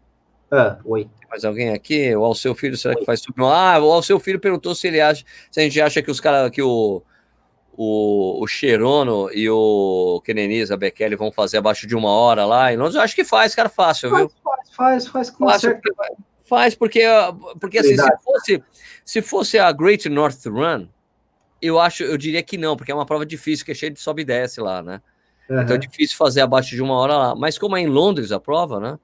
Ah, oi. Tem mais alguém aqui? O Alceu Filho, será oi. que faz tudo? Ah, o Alceu Filho perguntou se ele acha, se a gente acha que os caras, que o, o, o Cherono e o Keneniza Bekele vão fazer abaixo de uma hora lá em Londres. Eu acho que faz, cara, fácil, viu? Faz, faz, com faz, certeza. Faz, porque, porque assim, se fosse, se fosse a Great North Run, eu acho, eu diria que não, porque é uma prova difícil, que é cheia de sobe e desce lá, né? Uhum. Então é difícil fazer abaixo de uma hora lá. Mas como é em Londres a prova, né?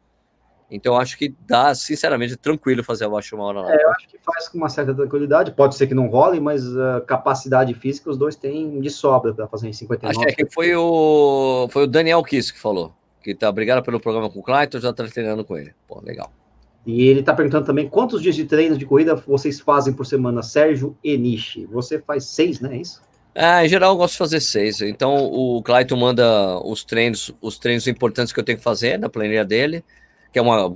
Então acho que dá, sinceramente, tranquilo fazer abaixo de uma hora lá. É, eu acho que faz com uma certa tranquilidade. Pode ser que não role, mas uh, capacidade física os dois têm de sobra para fazer em 59. Acho que foi o, foi o Daniel Kiss que falou. Que tá, obrigado pelo programa com o Clayton, já tá treinando com ele. Pô, legal. E ele está perguntando também quantos dias de treino de corrida vocês fazem por semana, Sérgio Enishi. Você faz seis, né? É isso? É, em geral eu gosto de fazer seis. Então o Clayton manda os treinos, os treinos importantes que eu tenho que fazer na planilha dele, que é uma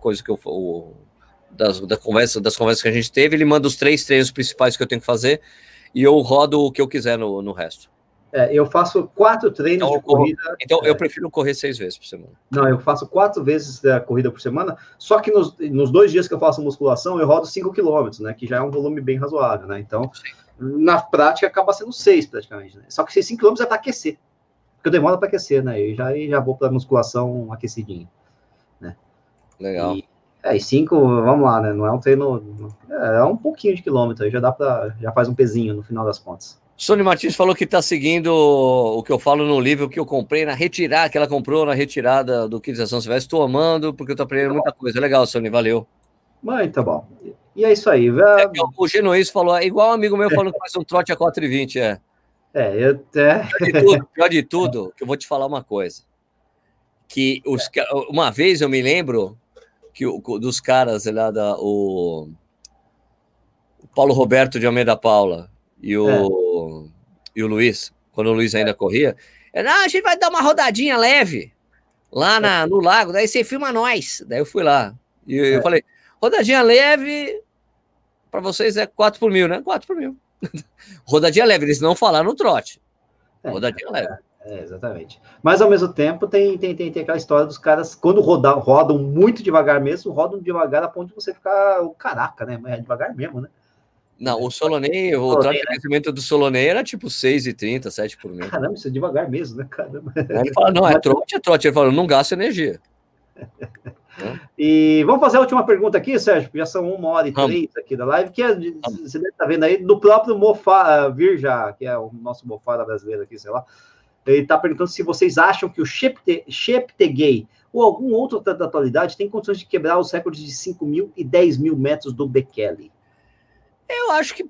coisa que eu o, das, da conversa, das conversas que a gente teve, ele manda os três treinos principais que eu tenho que fazer e eu rodo o que eu quiser no, no resto. É, eu faço quatro treinos então, de corrida. Então, é, eu prefiro correr seis vezes por semana. Não, eu faço quatro vezes a corrida por semana, só que nos, nos dois dias que eu faço musculação, eu rodo cinco quilômetros, né? Que já é um volume bem razoável, né? Então, Sim. na prática, acaba sendo seis praticamente, né? Só que esses cinco quilômetros é para aquecer. Porque eu demoro para aquecer, né? E já, já vou para musculação aquecidinho, né? Legal. E, é, e cinco, vamos lá, né? Não é um treino. É, é um pouquinho de quilômetro, aí já dá para. Já faz um pezinho no final das contas. Sônia Martins falou que está seguindo o que eu falo no livro que eu comprei na retirada, que ela comprou na retirada do Kids Ação Silvestre. Estou amando, porque eu estou aprendendo muita coisa. Legal, Sônia, valeu. Muito tá bom. E é isso aí. É o Genoís falou, é igual um amigo meu falando que faz um trote a 4,20, é. É, eu até. Pior de tudo, pior de tudo, que eu vou te falar uma coisa. Que os, uma vez eu me lembro que dos caras lá da. O Paulo Roberto de Almeida Paula e o. É e o Luiz, quando o Luiz ainda corria, era, ah, a gente vai dar uma rodadinha leve lá na, no lago, daí você filma nós. Daí eu fui lá. E eu, é. falei, rodadinha leve para vocês é 4 por mil, né? 4 por mil. rodadinha leve, eles não falaram no trote. É, rodadinha leve. É, exatamente. Mas ao mesmo tempo tem, tem, tem, tem aquela história dos caras, quando rodam, rodam muito devagar mesmo, rodam devagar a ponto de você ficar o caraca, né? É devagar mesmo, né? Não, o Solonei, o Solonei, né? crescimento do Solonei era tipo 6,30, 7 por mil. Caramba, isso é devagar mesmo, né? Caramba. Ele fala, não, é trote, é trote. Ele fala, não gasta energia. E vamos fazer a última pergunta aqui, Sérgio, já são uma hora e três aqui da live, que é, você deve estar tá vendo aí, do próprio Mofa Virja, que é o nosso Mofara brasileiro aqui, sei lá. Ele está perguntando se vocês acham que o Cheptegei ou algum outro da atualidade tem condições de quebrar os recordes de 5 mil e 10 mil metros do Bekele. Eu acho que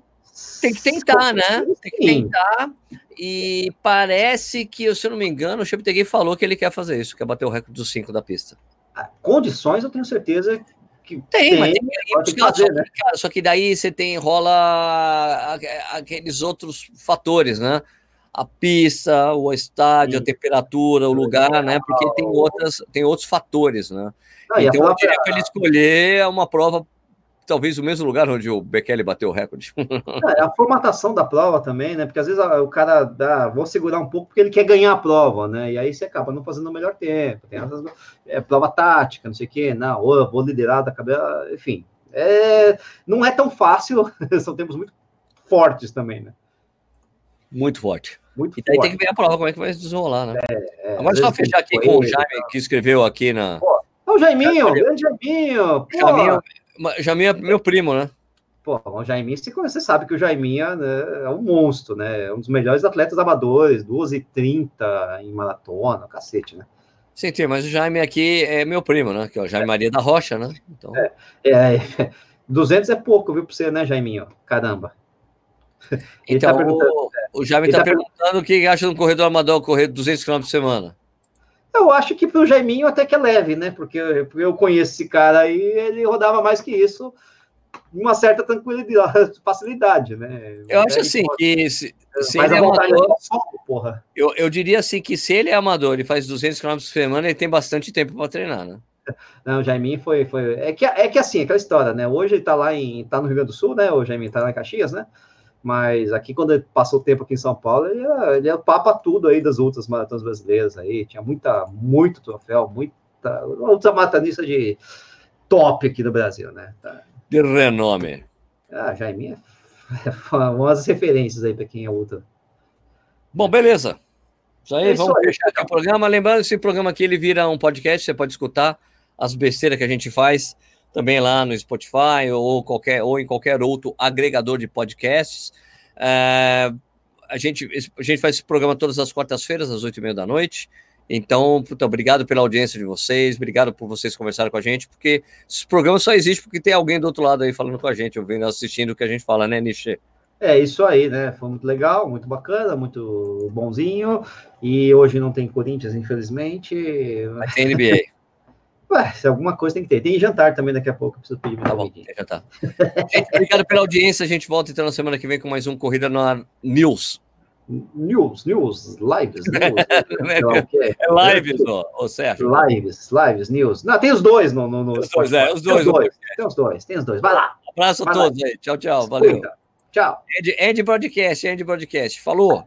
tem que tentar, né? Tem que tentar. E parece que, se eu não me engano, o Cheptegei falou que ele quer fazer isso, quer bater o recorde dos cinco da pista. Ah, condições, eu tenho certeza que tem, tem mas tem, tem que fazer, só, né? Cara, só que daí você tem rola aqueles outros fatores, né? A pista, o estádio, Sim. a temperatura, o lugar, né? Porque tem outras, tem outros fatores, né? Não, então, eu diria que ele escolher uma prova talvez o mesmo lugar onde o Bekele bateu o recorde. É, a formatação da prova também, né? Porque às vezes o cara dá, vou segurar um pouco porque ele quer ganhar a prova, né? E aí você acaba não fazendo o melhor tempo. Tem é, prova tática, não sei o quê, ou eu vou liderar da cabeça, enfim. É, não é tão fácil, são tempos muito fortes também, né? Muito forte. Muito e daí forte. tem que ver a prova, como é que vai se desenrolar, né? É, Agora só fechar aqui com o Jaime, que escreveu aqui na. Pô, o Jaiminho, grande Jaiminho. Pô. Jaiminho, Jaiminho é meu primo, né? Pô, o Jaiminho, você sabe que o Jaiminho né, é um monstro, né? É um dos melhores atletas amadores, 2h30 em maratona, cacete, né? Sim, sim, mas o Jaime aqui é meu primo, né? Que é o Jaime Maria da Rocha, né? Então... É, é, 200 é pouco, viu, pra você, né, Jaiminho? Caramba. Então, tá o, o Jaime está tá perguntando o que acha de um corredor amador correr 200 km por semana. Eu acho que para o Jaiminho até que é leve, né? Porque eu conheço esse cara aí, ele rodava mais que isso, uma certa tranquilidade, facilidade, né? Eu acho assim que se, se ele é amador, porra. Eu, eu diria assim que se ele é amador, ele faz 200 km por semana, ele tem bastante tempo para treinar, né? Não, o Jaiminho foi, foi. É que, é que assim, aquela história, né? Hoje ele tá lá em. tá no Rio Grande do Sul, né? O Jaiminho tá lá em Caxias, né? Mas aqui, quando ele passou tempo aqui em São Paulo, ele era, ele era papa tudo aí das outras maratonas brasileiras aí. Tinha muita, muito troféu, muita. Outra maratonista de top aqui no Brasil, né? Tá. De renome. Ah, Jaiminho é umas referências aí para quem é outra. Bom, beleza. Isso aí, é isso vamos aí, fechar aqui o programa. Lembrando, esse programa aqui ele vira um podcast, você pode escutar as besteiras que a gente faz também lá no Spotify ou, qualquer, ou em qualquer outro agregador de podcasts. É, a, gente, a gente faz esse programa todas as quartas-feiras, às oito e meia da noite. Então, puta, obrigado pela audiência de vocês, obrigado por vocês conversarem com a gente, porque esse programa só existe porque tem alguém do outro lado aí falando com a gente, ouvindo, assistindo o que a gente fala, né, Nishi? É isso aí, né? Foi muito legal, muito bacana, muito bonzinho. E hoje não tem Corinthians, infelizmente. Mas tem NBA. Ué, se alguma coisa tem que ter. Tem jantar também daqui a pouco, preciso pedir Tá bom, tem jantar. gente, obrigado pela audiência. A gente volta então na semana que vem com mais um Corrida no News. News, news, lives, news. é, é lives, ó, ô Sérgio. Lives, lives, news. Não, tem os dois no. no, no os dois, é, os dois. Tem os dois, tem os dois, tem os dois. Vai lá. Um abraço a todos lá. aí. Tchau, tchau. Valeu. Tchau. End, end Broadcast, End Broadcast. Falou.